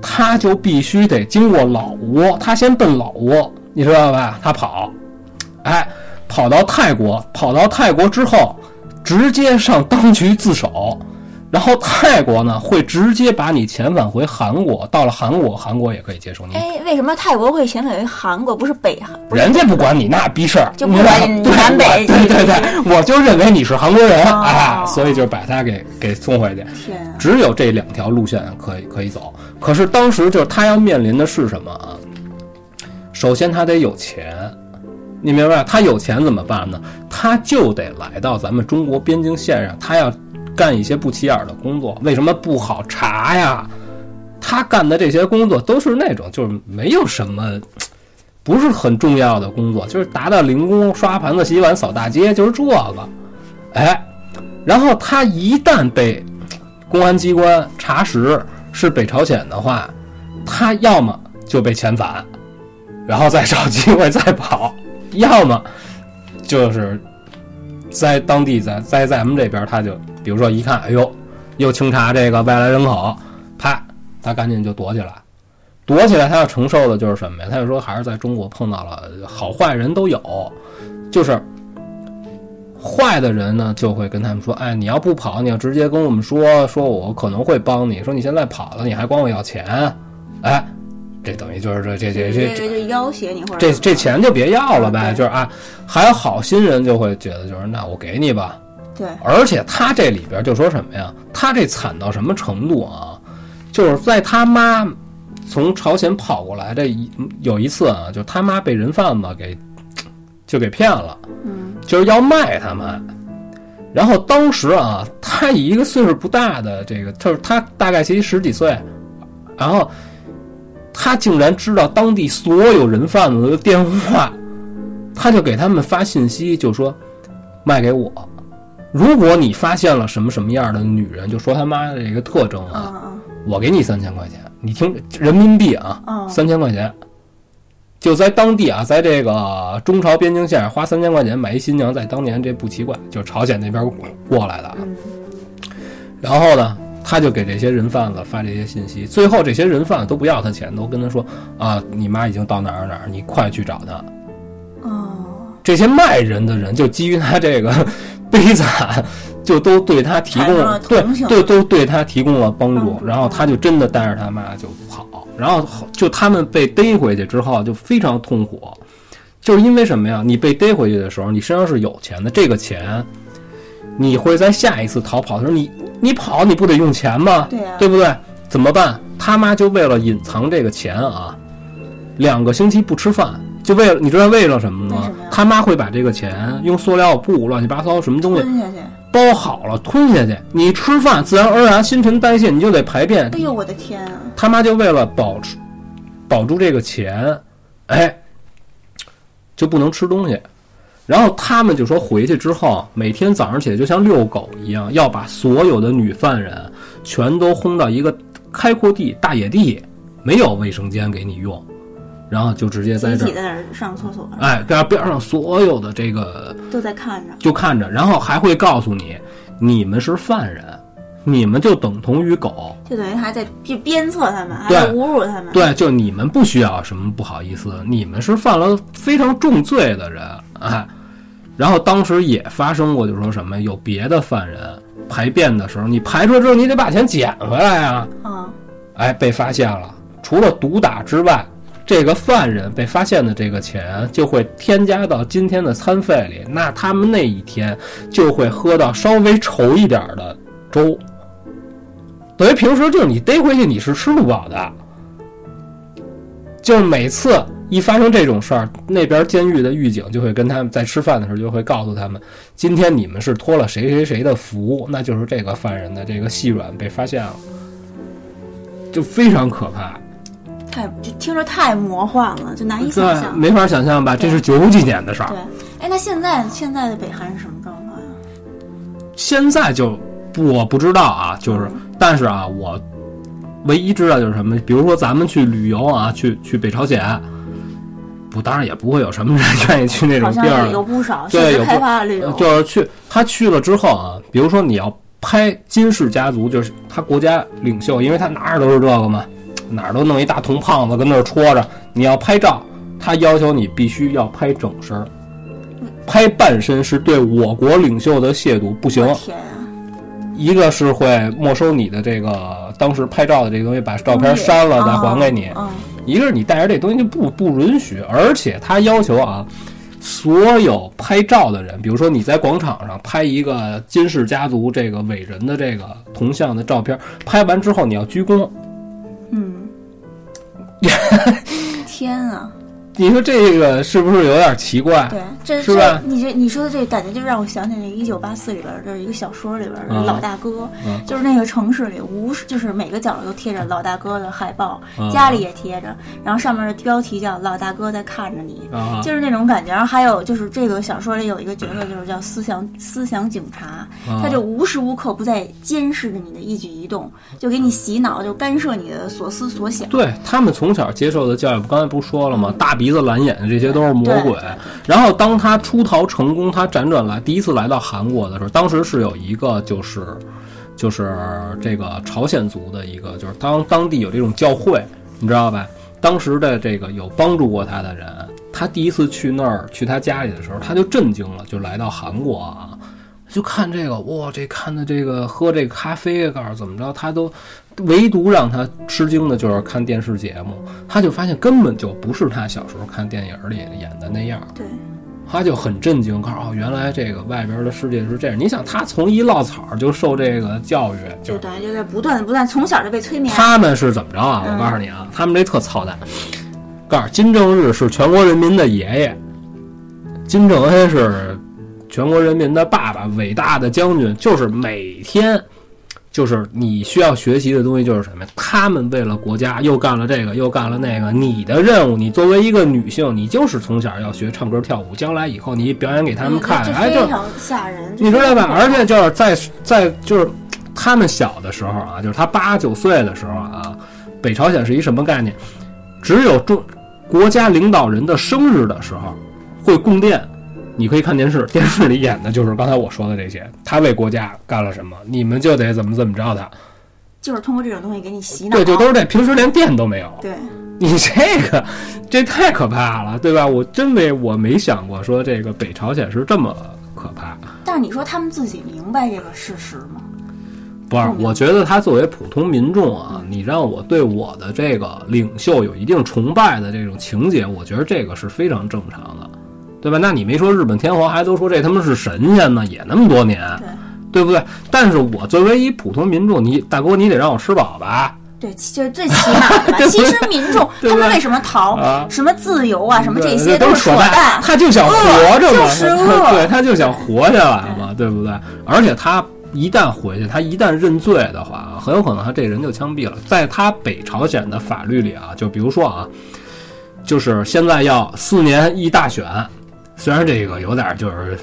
他就必须得经过老挝，他先奔老挝，你知道吧？他跑，哎，跑到泰国，跑到泰国之后，直接上当局自首。然后泰国呢会直接把你遣返回韩国，到了韩国，韩国也可以接受你。哎，为什么泰国会遣返回韩国，不是北韩？人家不管你那逼事儿，就不管 你南北对对对，我就认为你是韩国人哦啊，所以就把他给给送回去。天啊！只有这两条路线可以可以走。可是当时就是他要面临的是什么啊？首先他得有钱，你明白？他有钱怎么办呢？他就得来到咱们中国边境线上，他要干一些不起眼的工作。为什么不好查呀？他干的这些工作都是那种就是没有什么。不是很重要的工作，就是达到零工、刷盘子、洗碗、扫大街，就是这个。哎，然后他一旦被公安机关查实是北朝鲜的话，他要么就被遣返，然后再找机会再跑，要么就是在当地在在咱们这边，他就比如说一看，哎呦，又清查这个外来人口，啪，他赶紧就躲起来。躲起来，他要承受的就是什么呀？他就说还是在中国碰到了好坏人都有，就是坏的人呢就会跟他们说，哎，你要不跑，你要直接跟我们说，说我可能会帮你，说你现在跑了，你还管我要钱，哎，这等于就是这这这这这这要挟你或者这这钱就别要了呗，就是啊，还有好心人就会觉得就是那我给你吧，对，而且他这里边就说什么呀？他这惨到什么程度啊？就是在他妈从朝鲜跑过来这一有一次啊，就他妈被人贩子给就给骗了，嗯，就是要卖他妈。然后当时啊，他以一个岁数不大的这个，就是他大概其实十几岁，然后他竟然知道当地所有人贩子的电话，他就给他们发信息，就说卖给我。如果你发现了什么什么样的女人，就说他妈的这个特征啊，我给你三千块钱，你听人民币啊，啊！三千块钱，就在当地啊，在这个中朝边境线上花三千块钱买一新娘，在当年这不奇怪，就是朝鲜那边过来的啊。嗯，然后呢，他就给这些人贩子发这些信息，最后这些人贩子都不要他钱，都跟他说啊，你妈已经到哪儿哪儿，你快去找她。哦，这些卖人的人就基于他这个悲惨，就都对他提供了对对都对他提供了帮，助然后他就真的带着他妈就跑，然后就他们被逮回去之后就非常痛苦，就是因为什么呀？你被逮回去的时候，你身上是有钱的，这个钱你会在下一次逃跑的时候，你你跑你不得用钱吗？对啊，对不对？怎么办？他妈就为了隐藏这个钱啊，两个星期不吃饭，就为了你知道为了什么吗么？他妈会把这个钱用塑料布、乱七八糟什么东西。包好了吞下去。你吃饭自然而然新陈代谢你就得排便哎，呦，我的天啊！他妈就为了保持保住这个钱，哎，就不能吃东西。然后他们就说回去之后，每天早上起来就像遛狗一样，要把所有的女犯人全都轰到一个开阔地、大野地，没有卫生间给你用，然后就直接在这儿，集体在那儿上厕所，哎，边边上所有的这个都在看着。就看着，然后还会告诉你，你们是犯人，你们就等同于狗，就等于还在就鞭策他们，还对在侮辱他们。对，就你们不需要什么不好意思，你们是犯了非常重罪的人，哎。然后当时也发生过，就说什么有别的犯人排便的时候，你排出来之后，你得把钱捡回来啊，啊，哎，被发现了。除了毒打之外，这个犯人被发现的这个钱就会添加到今天的餐费里，那他们那一天就会喝到稍微稠一点的粥。等于平时就是你逮回去你是吃不饱的，就是每次一发生这种事儿，那边监狱的狱警就会跟他们在吃饭的时候就会告诉他们，今天你们是托了谁谁谁的福，那就是这个犯人的这个细软被发现了，就非常可怕。太就听着太魔幻了，就难以想，象。没法想象吧？这是九几年的事儿对，，哎，那现在现在的北韩是什么状况呀？现在就不我不知道啊，就是，但是啊，我唯一知道就是什么，比如说咱们去旅游啊，去去北朝鲜，不，当然也不会有什么人愿意去那种地儿了，有不少对有不甚至开发的这种，就是去他去了之后啊，比如说你要拍金氏家族，就是他国家领袖，因为他哪儿都是这个嘛，哪儿都弄一大铜胖子跟那儿戳着，你要拍照，他要求你必须要拍整身儿，拍半身是对我国领袖的亵渎，不行。天啊！一个是会没收你的这个当时拍照的这个东西，把照片删了再还给你；嗯，一个是你带着这东西就不不允许，而且他要求啊，所有拍照的人，比如说你在广场上拍一个金氏家族这个伟人的这个铜像的照片，拍完之后你要鞠躬。嗯，天啊！你说这个是不是有点奇怪？对，这是吧你这你说的这感觉就让我想起那个《一九八四》里边儿的一个小说里边儿的嗯老大哥，嗯就是那个城市里无数就是每个角落都贴着老大哥的海报，嗯家里也贴着，然后上面的标题叫“老大哥在看着你”，啊，就是那种感觉。然后还有就是这个小说里有一个角色就是叫思想思想警察，啊他就无时无刻不在监视着你的一举一动，就给你洗脑，就干涉你的所思所想。对他们从小接受的教育，刚才不是说了吗？大鼻子蓝眼睛，这些都是魔鬼。然后当他出逃成功，他辗转来第一次来到韩国的时候，当时是有一个就是就是这个朝鲜族的一个，就是当当地有这种教会，你知道吧？当时的这个有帮助过他的人，他第一次去那儿去他家里的时候，他就震惊了，就来到韩国啊。就看这个，哇，这看的这个喝这个咖啡，告诉怎么着，他都唯独让他吃惊的就是看电视节目，他就发现根本就不是他小时候看电影里演的那样，对，他就很震惊，告诉哦，原来这个外边的世界是这样。你想，他从一落草就受这个教育，就就等于就在不断不断从小就被催眠。他们是怎么着啊？嗯我告诉你啊，他们这特操蛋。告诉金正日是全国人民的爷爷，金正恩是全国人民的爸爸，伟大的将军。就是每天，就是你需要学习的东西就是什么呀？他们为了国家又干了这个，又干了那个。你的任务，你作为一个女性，你就是从小要学唱歌跳舞，将来以后你表演给他们看，这哎，就非常吓人，你知道吧？而且且就是在在就是他们小的时候啊，就是他八九岁的时候啊，北朝鲜是一什么概念？只有中国家领导人的生日的时候会供电，你可以看电视，电视里演的就是刚才我说的这些，他为国家干了什么，你们就得怎么怎么着他。就是通过这种东西给你洗脑。对，就都是这，平时连电都没有。对，你这个，这太可怕了，对吧？我真没，我没想过说这个北朝鲜是这么可怕。但是你说他们自己明白这个事实吗？不是，我觉得他作为普通民众啊，你让我对我的这个领袖有一定崇拜的这种情节，我觉得这个是非常正常的，对吧？那你没说日本天皇还都说这他妈是神仙呢，也那么多年。对。对不对？但是我作为一普通民众，你大哥，你得让我吃饱吧？对，就是最起码的吧。其实民众他们为什么逃？什么自由啊，什么这些都是扯淡。他就想活着嘛，就是 对，他就想活下来嘛，对不对？而且他一旦回去，他一旦认罪的话，很有可能他这人就枪毙了。在他北朝鲜的法律里啊，就比如说啊，就是现在要四年一大选，虽然这个有点就是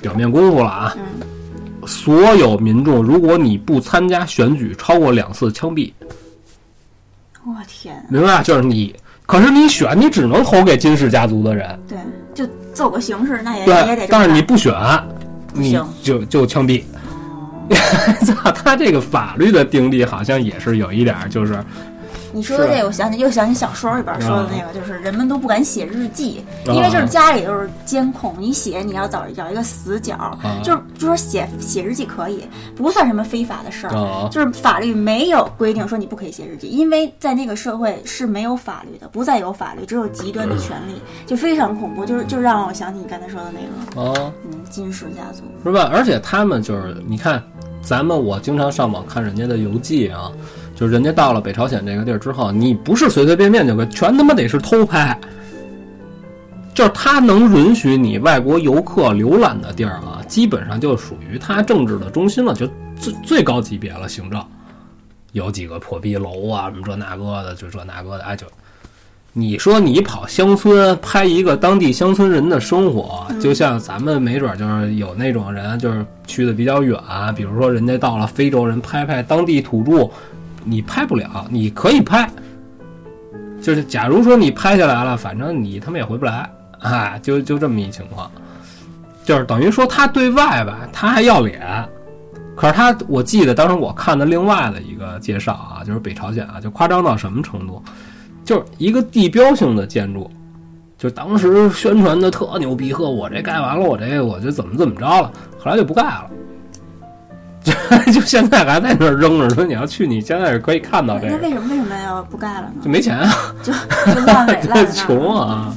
表面功夫了啊。所有民众，如果你不参加选举超过两次，枪毙。我天！明白？就是你，可是你选，你只能投给金氏家族的人。对，就走个形式，那也也得。但是你不选，你就就枪毙。操，他这个法律的定力好像也是有一点，就是。你说的这个，我想起又想起小说里边说的那个，就是人们都不敢写日记，因为就是家里都是监控，你写你要找找一个死角，就是就说写写日记可以，不算什么非法的事儿，就是法律没有规定说你不可以写日记，因为在那个社会是没有法律的，不再有法律，只有极端的权利，就非常恐怖，就是就让我想起你刚才说的那个，嗯，金氏家族是吧？而且他们就是你看，咱们我经常上网看人家的游记啊。就是人家到了北朝鲜这个地儿之后，你不是随随便便就给，全他妈得是偷拍。就是他能允许你外国游客浏览的地儿啊，基本上就属于他政治的中心了，就最最高级别了。行政有几个破壁楼啊，什么这那个的，就这那个的，哎，就你说你跑乡村拍一个当地乡村人的生活，就像咱们没准就是有那种人，就是去的比较远，比如说人家到了非洲人拍拍当地土著。你拍不了，你可以拍，就是假如说你拍下来了，反正你他妈也回不来，哎，就就这么一情况，就是等于说他对外吧，他还要脸，可是他，我记得当时我看的另外的一个介绍啊，就是北朝鲜啊，就夸张到什么程度，就是一个地标性的建筑，就当时宣传的特牛逼，呵，我这盖完了，我这我就怎么怎么着了，后来就不盖了。就现在还在那儿扔着，说你要去，你现在是可以看到这个。那为什么为什么要不盖了呢？就没钱啊，就 就烂尾 了，穷啊，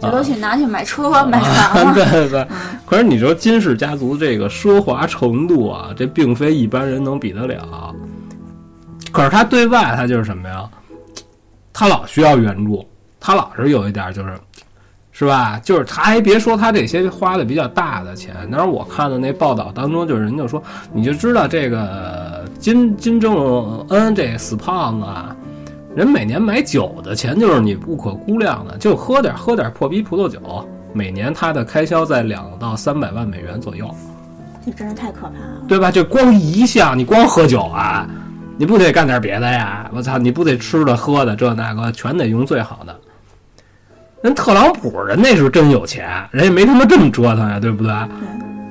就都去拿去买车买房了。对对对。可是你说金氏家族这个奢华程度啊，这并非一般人能比得了。可是他对外他就是什么呀？他老需要援助，他老是有一点就是。是吧？就是他还别说他这些花的比较大的钱，当然我看的那报道当中，就是人就说，你就知道这个金金正恩这死胖子啊，人每年买酒的钱就是你不可估量的，就喝点喝点破逼葡萄酒，每年他的开销在两到三百万美元左右。这真是太可怕了，对吧？就光一项，你光喝酒啊，你不得干点别的呀？我操，你不得吃的喝的这那个全得用最好的。人特朗普人那是真有钱，人也没他妈这么折腾呀，对不对？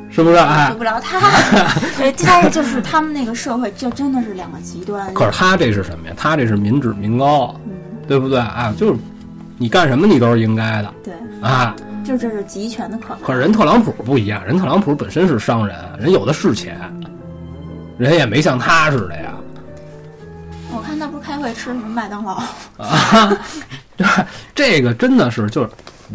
是不是？哎，他。他就是他们那个社会，就真的是两个极端。可是他这是什么呀？他这是民脂民膏，对不对？啊，就是你干什么你都是应该的。对啊，就这是集权的可能。可是人特朗普不一样，人特朗普本身是商人，人有的是钱，人也没像他似的呀。我看他不是开会吃什么麦当劳啊？对，这个真的是，就是，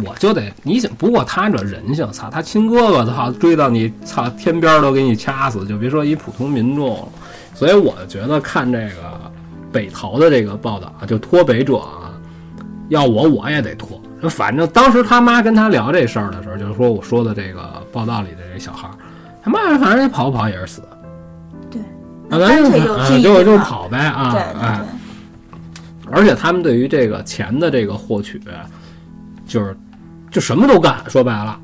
我就得你想，不过他这人性，操，他亲哥哥，操，追到你，操，天边都给你掐死，就别说一普通民众了。所以我觉得看这个北逃的这个报道，就脱北者啊，要我我也得脱。反正当时他妈跟他聊这事儿的时候，就是说我说的这个报道里的这小孩，他妈反正跑不跑也是死。对，干脆就就就跑呗啊，哎。而且他们对于这个钱的这个获取，就是就什么都干，说白了，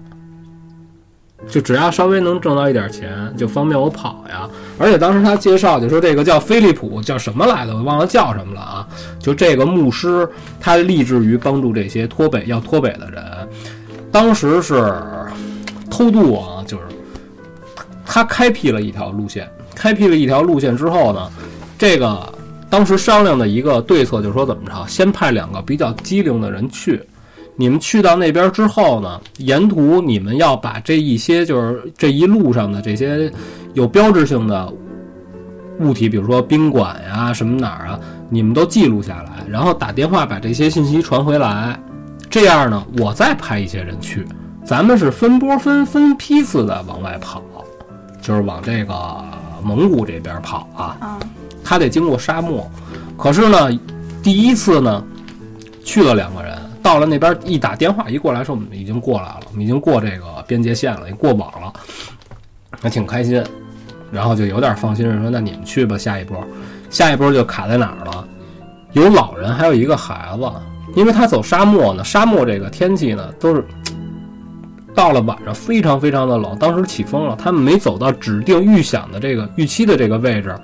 就只要稍微能挣到一点钱，就方便我跑呀。而且当时他介绍就说这个叫飞利浦，叫什么来的，我忘了叫什么了啊。就这个牧师，他立志于帮助这些脱北要脱北的人。当时是偷渡啊，就是他开辟了一条路线，开辟了一条路线之后呢，这个当时商量的一个对策就是说怎么着，先派两个比较机灵的人去。你们去到那边之后呢，沿途你们要把这一些就是这一路上的这些有标志性的物体，比如说宾馆呀、什么哪儿啊，你们都记录下来，然后打电话把这些信息传回来。这样呢，我再派一些人去，咱们是分波分分批次的往外跑，就是往这个蒙古这边跑啊。啊，他得经过沙漠，可是呢，第一次呢，去了两个人，到了那边一打电话一过来说我们已经过来了，我们已经过这个边界线了，已经过网了，还挺开心，然后就有点放心，说那你们去吧，下一波，下一波就卡在哪儿了？有老人，还有一个孩子，因为他走沙漠呢，沙漠这个天气呢都是。到了晚上非常非常的冷，当时起风了，他们没走到指定预想的这个预期的这个位置，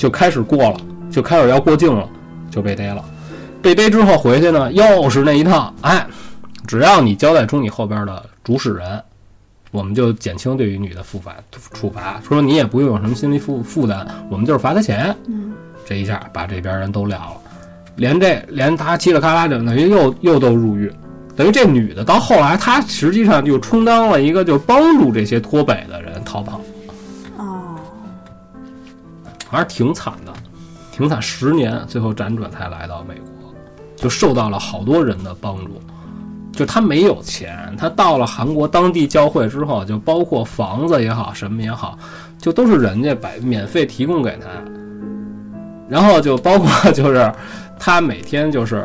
就开始过了，就开始要过境了，就被逮了。被逮之后回去呢，又是那一套，哎，只要你交代出你后边的主使人，我们就减轻对于你的处罚处罚，说你也不用有什么心理负负担，我们就是罚他钱。嗯，这一下把这边人都撂了，连这连他嘁哩喀啦就等于又又都入狱。等于这女的到后来，她实际上就充当了一个，就帮助这些脱北的人逃跑，哦，还是挺惨的，挺惨。十年最后辗转才来到美国，就受到了好多人的帮助。就他没有钱，他到了韩国当地教会之后，就包括房子也好，什么也好，就都是人家把免费提供给他。然后就包括就是他每天就是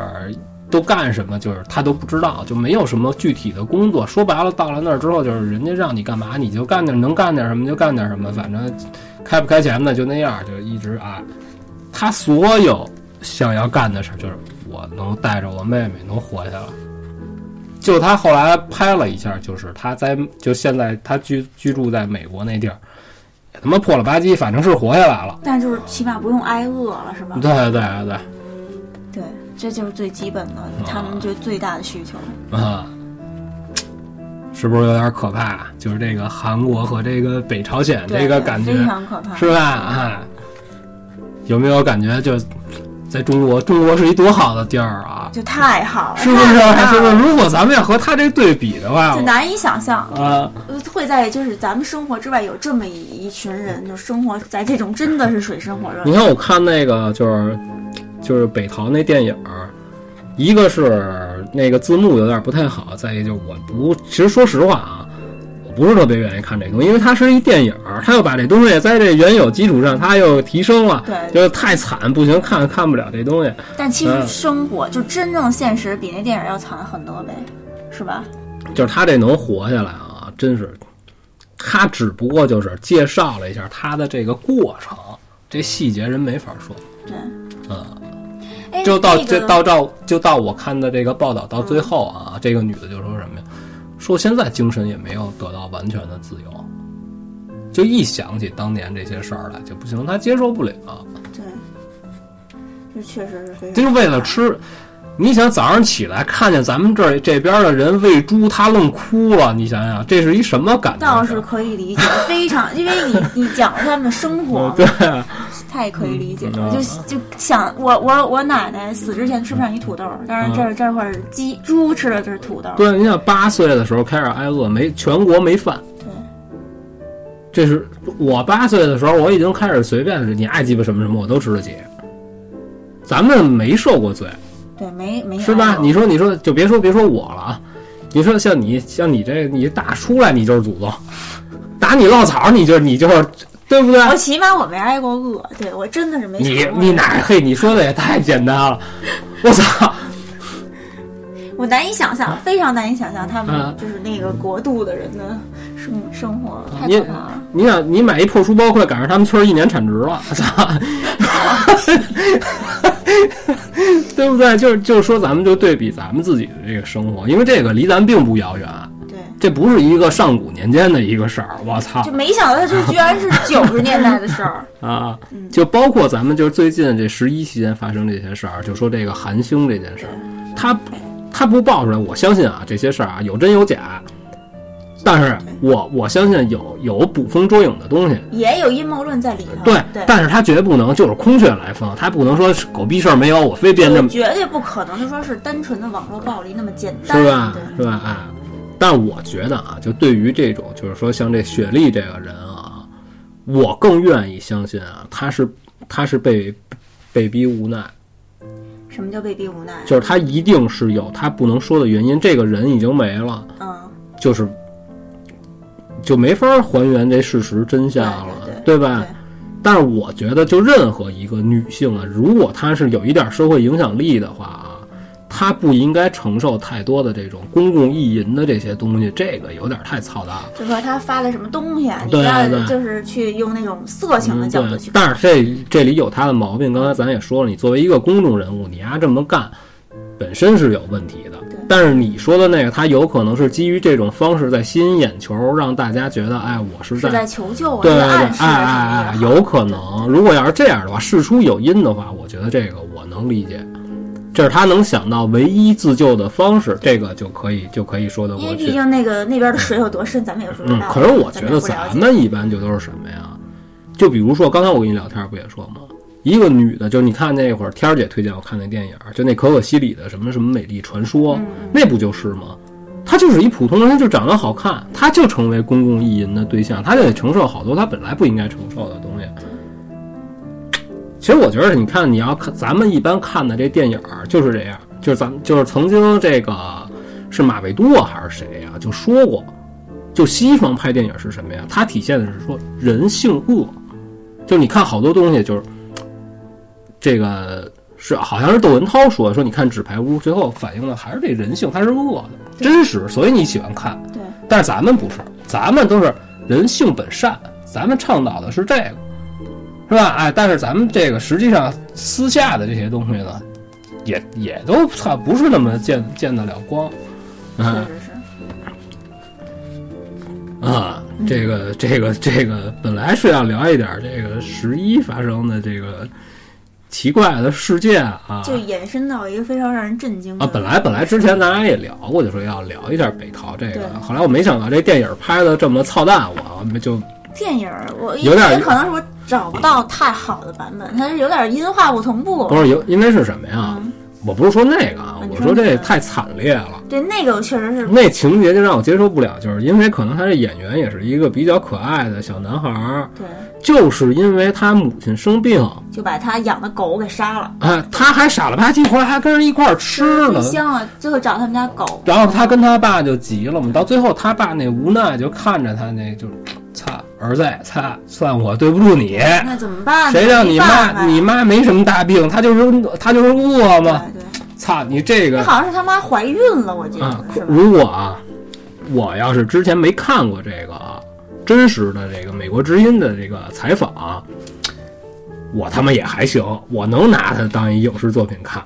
都干什么，就是他都不知道，就没有什么具体的工作。说白了，到了那儿之后，就是人家让你干嘛你就干点，能干点什么就干点什么，反正开不开钱呢就那样，就一直啊。他所有想要干的事儿，就是我能带着我妹妹能活下来。就他后来拍了一下，就是他在就现在他居居住在美国那地儿，也他妈破了吧唧，反正是活下来了。但就是起码不用挨饿了，是吧？对对对对。对，这就是最基本的，他们就最大的需求。啊，是不是有点可怕？就是这个韩国和这个北朝鲜这个感觉非常可怕，是吧？啊，有没有感觉就在中国，中国是一多好的地儿啊？就太好了，是不是？是不是？如果咱们要和他这对比的话，就难以想象，啊，呃会在就是咱们生活之外有这么一一群人，就生活在这种真的是水深火热你。看我看那个就是就是北逃那电影儿，一个是那个字幕有点不太好，再一个就是我不，其实说实话啊，我不是特别愿意看这东西，因为它是一电影儿，它又把这东西在这原有基础上，它又提升了，对，就是太惨，不行，看看不了这东西。但其实嗯生活就真正现实比那电影要惨很多呗，是吧？就是他这能活下来啊，真是，他只不过就是介绍了一下他的这个过程，这细节人没法说。对，嗯，哎，就到那个这到这就到我看的这个报道到最后啊，这个女的就说什么呀？说现在精神也没有得到完全的自由，就一想起当年这些事儿来就不行，她接受不了，对，这确实是非常就是为了吃。你想早上起来看见咱们这儿这边的人喂猪，他愣哭了，你想想这是一什么感觉？倒是可以理解，非常，因为你你讲了他们的生活，对，太可以理解嗯。就就想我我我奶奶死之前吃不上一土豆，但是这儿这块儿鸡猪吃的就是土豆，对，你想八岁的时候开始挨饿，没全国没饭。对这是我八岁的时候，我已经开始随便是你爱鸡巴什么什么我都吃得起。咱们没受过罪，对，没没是吧？你说你说就别说别说我了啊，你说像你像你这你打出来你就是祖宗，打你落草你就你就是对不对？我起码我没挨过饿，对我真的是没你你哪嘿？你说的也太简单了，我操！我难以想象，非常难以想象他们嗯就是那个国度的人的生生活，太你可怕了。你想，你买一破书包，快赶上他们村一年产值了，我操！对不对？就是就是说，咱们就对比咱们自己的这个生活，因为这个离咱并不遥远，对，这不是一个上古年间的一个事儿，我操就没想到这居然是 九十年代的事儿。啊！嗯就包括咱们就是最近这十一期间发生这些事儿，就说这个韩星这件事儿，他他不爆出来，我相信啊，这些事儿啊有真有假。但是我我相信有有捕风捉影的东西，也有阴谋论在里头。对，对，但是他绝不能就是空穴来风，他不能说狗逼事儿没有，我非编这么，绝对不可能就说是单纯的网络暴力那么简单，是吧？是吧？哎，但我觉得啊，就对于这种就是说像这雪莉这个人啊，我更愿意相信啊，他是他是被被逼无奈，什么叫被逼无奈？就是他一定是有他不能说的原因，这个人已经没了，嗯，就是就没法还原这事实真相了，对吧？但是我觉得，就任何一个女性啊，如果她是有一点社会影响力的话啊，她不应该承受太多的这种公共意淫的这些东西，这个有点太操蛋了。就说她发的什么东西啊，你对不要就是去用那种色情的角度去看。但是这这里有她的毛病，刚才咱也说了，你作为一个公众人物，你丫这么干，本身是有问题的对。但是你说的那个，他有可能是基于这种方式在吸引眼球，让大家觉得，哎，我是在是在求救啊，对对对，哎哎啊哎，有可能。如果要是这样的话，事出有因的话，我觉得这个我能理解。这是他能想到唯一自救的方式，这个就可以就可以说得因为过去。毕竟那个那边的水有多深，咱们也不知嗯道。，可是我觉得咱们一般就都是什么呀？就比如说刚才我跟你聊天不也说吗？一个女的，就你看那会儿天儿姐推荐我看那电影，就那可可西里的什么什么美丽传说，嗯那不就是吗？她就是一普通人，她就长得好看，她就成为公共意淫的对象，她就得承受好多她本来不应该承受的东西。其实我觉得，你看，你要看咱们一般看的这电影儿就是这样，就是咱们就是曾经这个是马未都啊还是谁呀、就说过，就西方拍电影是什么呀？它体现的是说人性恶，就你看好多东西就是这个是好像是窦文涛说说，你看《纸牌屋》最后反映的还是这人性，它是恶的，真实，所以你喜欢看。对，但是咱们不是，咱们都是人性本善，咱们倡导的是这个，是吧？哎，但是咱们这个实际上私下的这些东西呢，也也都差不是那么见见得了光，嗯确实是。啊，这个这个这个本来是要聊一点这个十一发生的这个奇怪的事件啊，就延伸到一个非常让人震惊的啊，本来本来之前咱俩也聊过，就说要聊一下北陶这个，后来我没想到这电影拍的这么操蛋，我们就电影，我有点也可能是我找不到太好的版本，它是有点音画不同步。不是有，因为是什么呀？嗯，我不是说那个啊，我说这太惨烈了。对，那个确实是。那情节就让我接受不了，就是因为可能他这演员也是一个比较可爱的小男孩儿，对，就是因为他母亲生病，就把他养的狗给杀了，哎，他还傻了吧唧，回来还跟人一块儿吃呢。香啊！最后找他们家狗，然后他跟他爸就急了嘛，到最后他爸那无奈就看着他那就，操儿子，操，算我对不住你，那怎么办呢？谁让你妈你妈没什么大病，她就是她就是饿嘛，对对，操你这个那好像是他妈怀孕了，我记啊得？如果啊，我要是之前没看过这个啊真实的这个美国之音的这个采访，我他妈也还行，我能拿它当一影视作品看。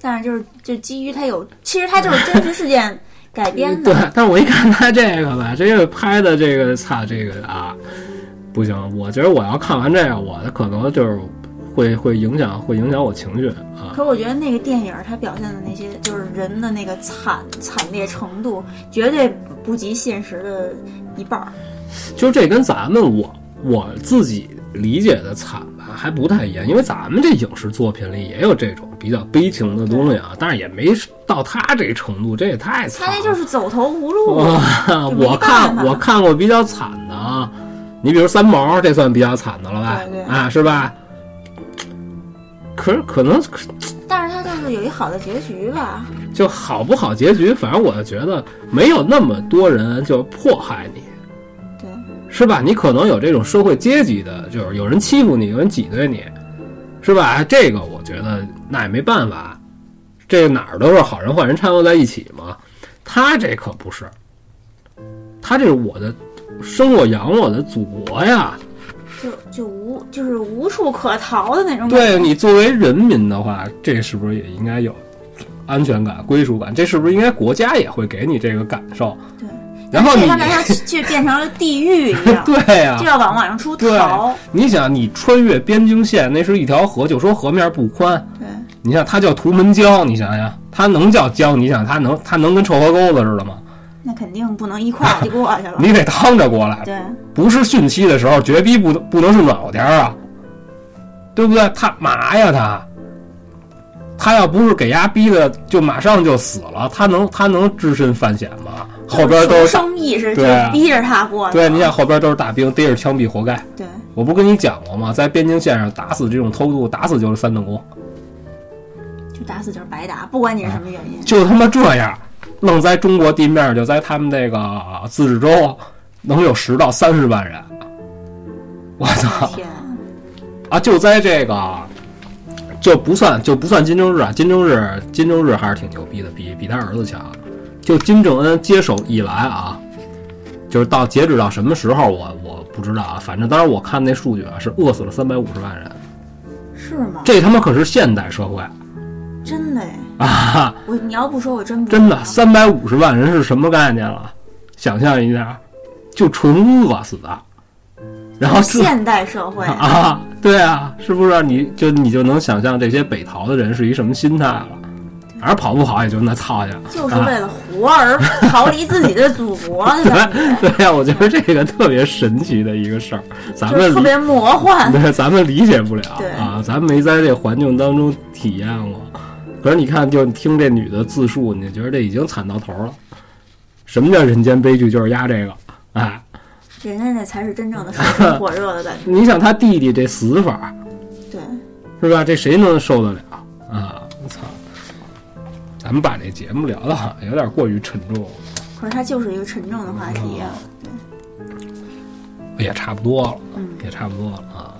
但是就是就基于它有，其实它就是真实事件改编的 对，，但是我一看它这个吧，这个拍的这个，操，这个啊，不行，我觉得我要看完这个，我的可能就是会会影响会影响我情绪啊。可我觉得那个电影儿它表现的那些就是人的那个惨惨烈程度，绝对不及现实的一半儿。就这跟咱们我我自己理解的惨吧还不太一样，因为咱们这影视作品里也有这种比较悲情的东西啊，但是也没到他这程度，这也太惨了。他那就是走投无路，哇，就没我看我看过比较惨的啊，你比如三毛，这算比较惨的了吧？对对啊，是吧？可是可能但是他就是有一好的结局吧。就好不好结局，反正我觉得没有那么多人就迫害你，对，是吧？你可能有这种社会阶级的，就是有人欺负你，有人挤兑你，是吧？这个我觉得那也没办法，这个哪儿都是好人坏人掺和在一起嘛。他这可不是，他这是我的生我养我的祖国呀。就就无就是无处可逃的那种感对。你作为人民的话，这是不是也应该有安全感、归属感？这是不是应该国家也会给你这个感受？对，然后你这他妈像却变成了地狱一样，对呀、就要往往上出对逃。你想，你穿越边境线，那是一条河，就说河面不宽，对，你想它叫图门江，你想想，它能叫江？你想它能它能跟臭河沟子似的吗？那肯定不能一块儿就过去了。你得趟着过来，对，不是汛期的时候，绝逼不不能是暖和天儿啊，对不对？他嘛呀他，他要不是给丫逼的就马上就死了，他能他能只身犯险吗？后边都是生意是对啊逼着他过去。对，你想后边都是大兵，逮着枪毙活该。对，我不跟你讲过吗？在边境线上打死这种偷渡，打死就是三等功，就打死就是白打，不管你是什么原因。就他妈这样，愣在中国地面，就在他们那个自治州，能有十到三十万人。我操！天，啊，就在这个，就不算就不算金正日啊，金正日金正日还是挺牛逼的，比比他儿子强。就金正恩接手以来啊，就是到截止到什么时候我我不知道啊，反正当时我看那数据啊，是饿死了三百五十万人，是吗？这他妈可是现代社会真的哎，啊！我你要不说，我真不真的知道三百五十万人是什么概念了？想象一下，就纯饿死的，然后这现代社会，啊，对啊，是不是？你就你就能想象这些北逃的人是一什么心态了？反正跑不跑也就那操去。就是为了活而 逃离自己的祖国 对，对呀、我觉得这个特别神奇的一个事儿，咱们特别魔幻。对咱们理解不了啊，咱们没在这环境当中体验过。可是你看，就听这女的自述，你觉得这已经惨到头了。什么叫人间悲剧？就是压这个，哎，人家那才是真正的水 深火热的感觉。你想他弟弟这死法，对，是吧？这谁能受得了啊？我操！咱们把这节目聊的好像有点过于沉重，可是它就是一个沉重的话题啊。也差不多了，嗯，也差不多了啊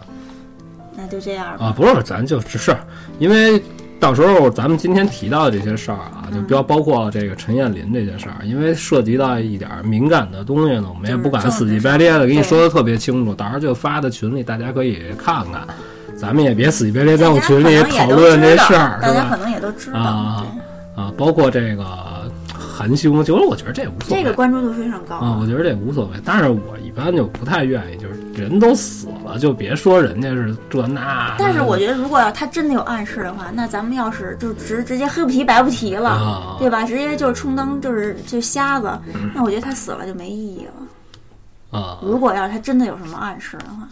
那就这样吧。啊！不是，咱就只是因为到时候咱们今天提到的这些事儿啊，就嗯不要包括这个陈彦霖这些事儿，因为涉及到一点敏感的东西呢，我们也不敢死乞白咧的给你说的特别清楚，到时候就发到群里，大家可以看看。咱们也别死乞白咧在我群里讨论这事儿？大家可能也都知道。啊啊，包括这个韩星，其实我觉得这无所谓。这个关注度非常高啊，我觉得这无所谓，但是我一般就不太愿意，就是人都死了，就别说人家是这那。但是我觉得，如果要他真的有暗示的话，那咱们要是就直直接黑不提白不提了，啊，对吧？直接就是充当就是就瞎子，那我觉得他死了就没意义了。啊，如果要是他真的有什么暗示的话，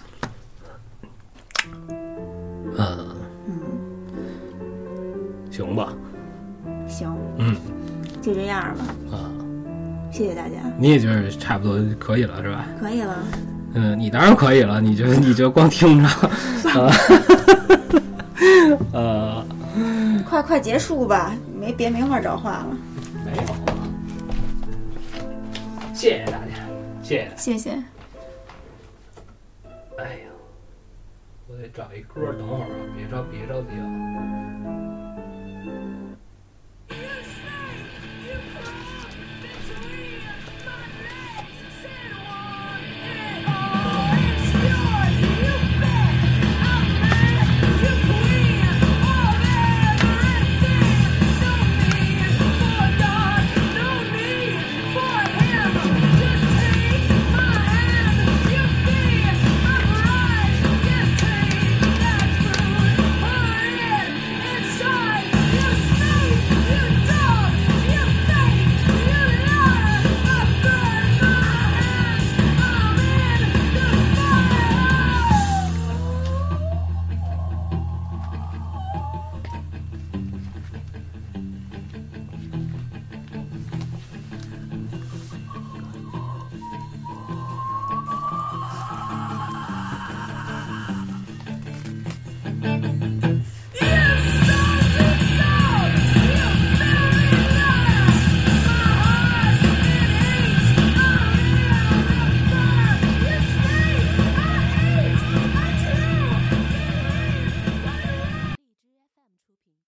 嗯，嗯，行吧，行，嗯。就这样吧，啊，谢谢大家，你也觉得差不多可以了是吧？可以了。嗯，你当然可以了，你就你就光听着，呃，呃，快快结束吧，没别没话找话了，没有，谢谢大家，谢谢，谢谢，哎呀，我得找一歌，等会儿啊，别着别着急啊。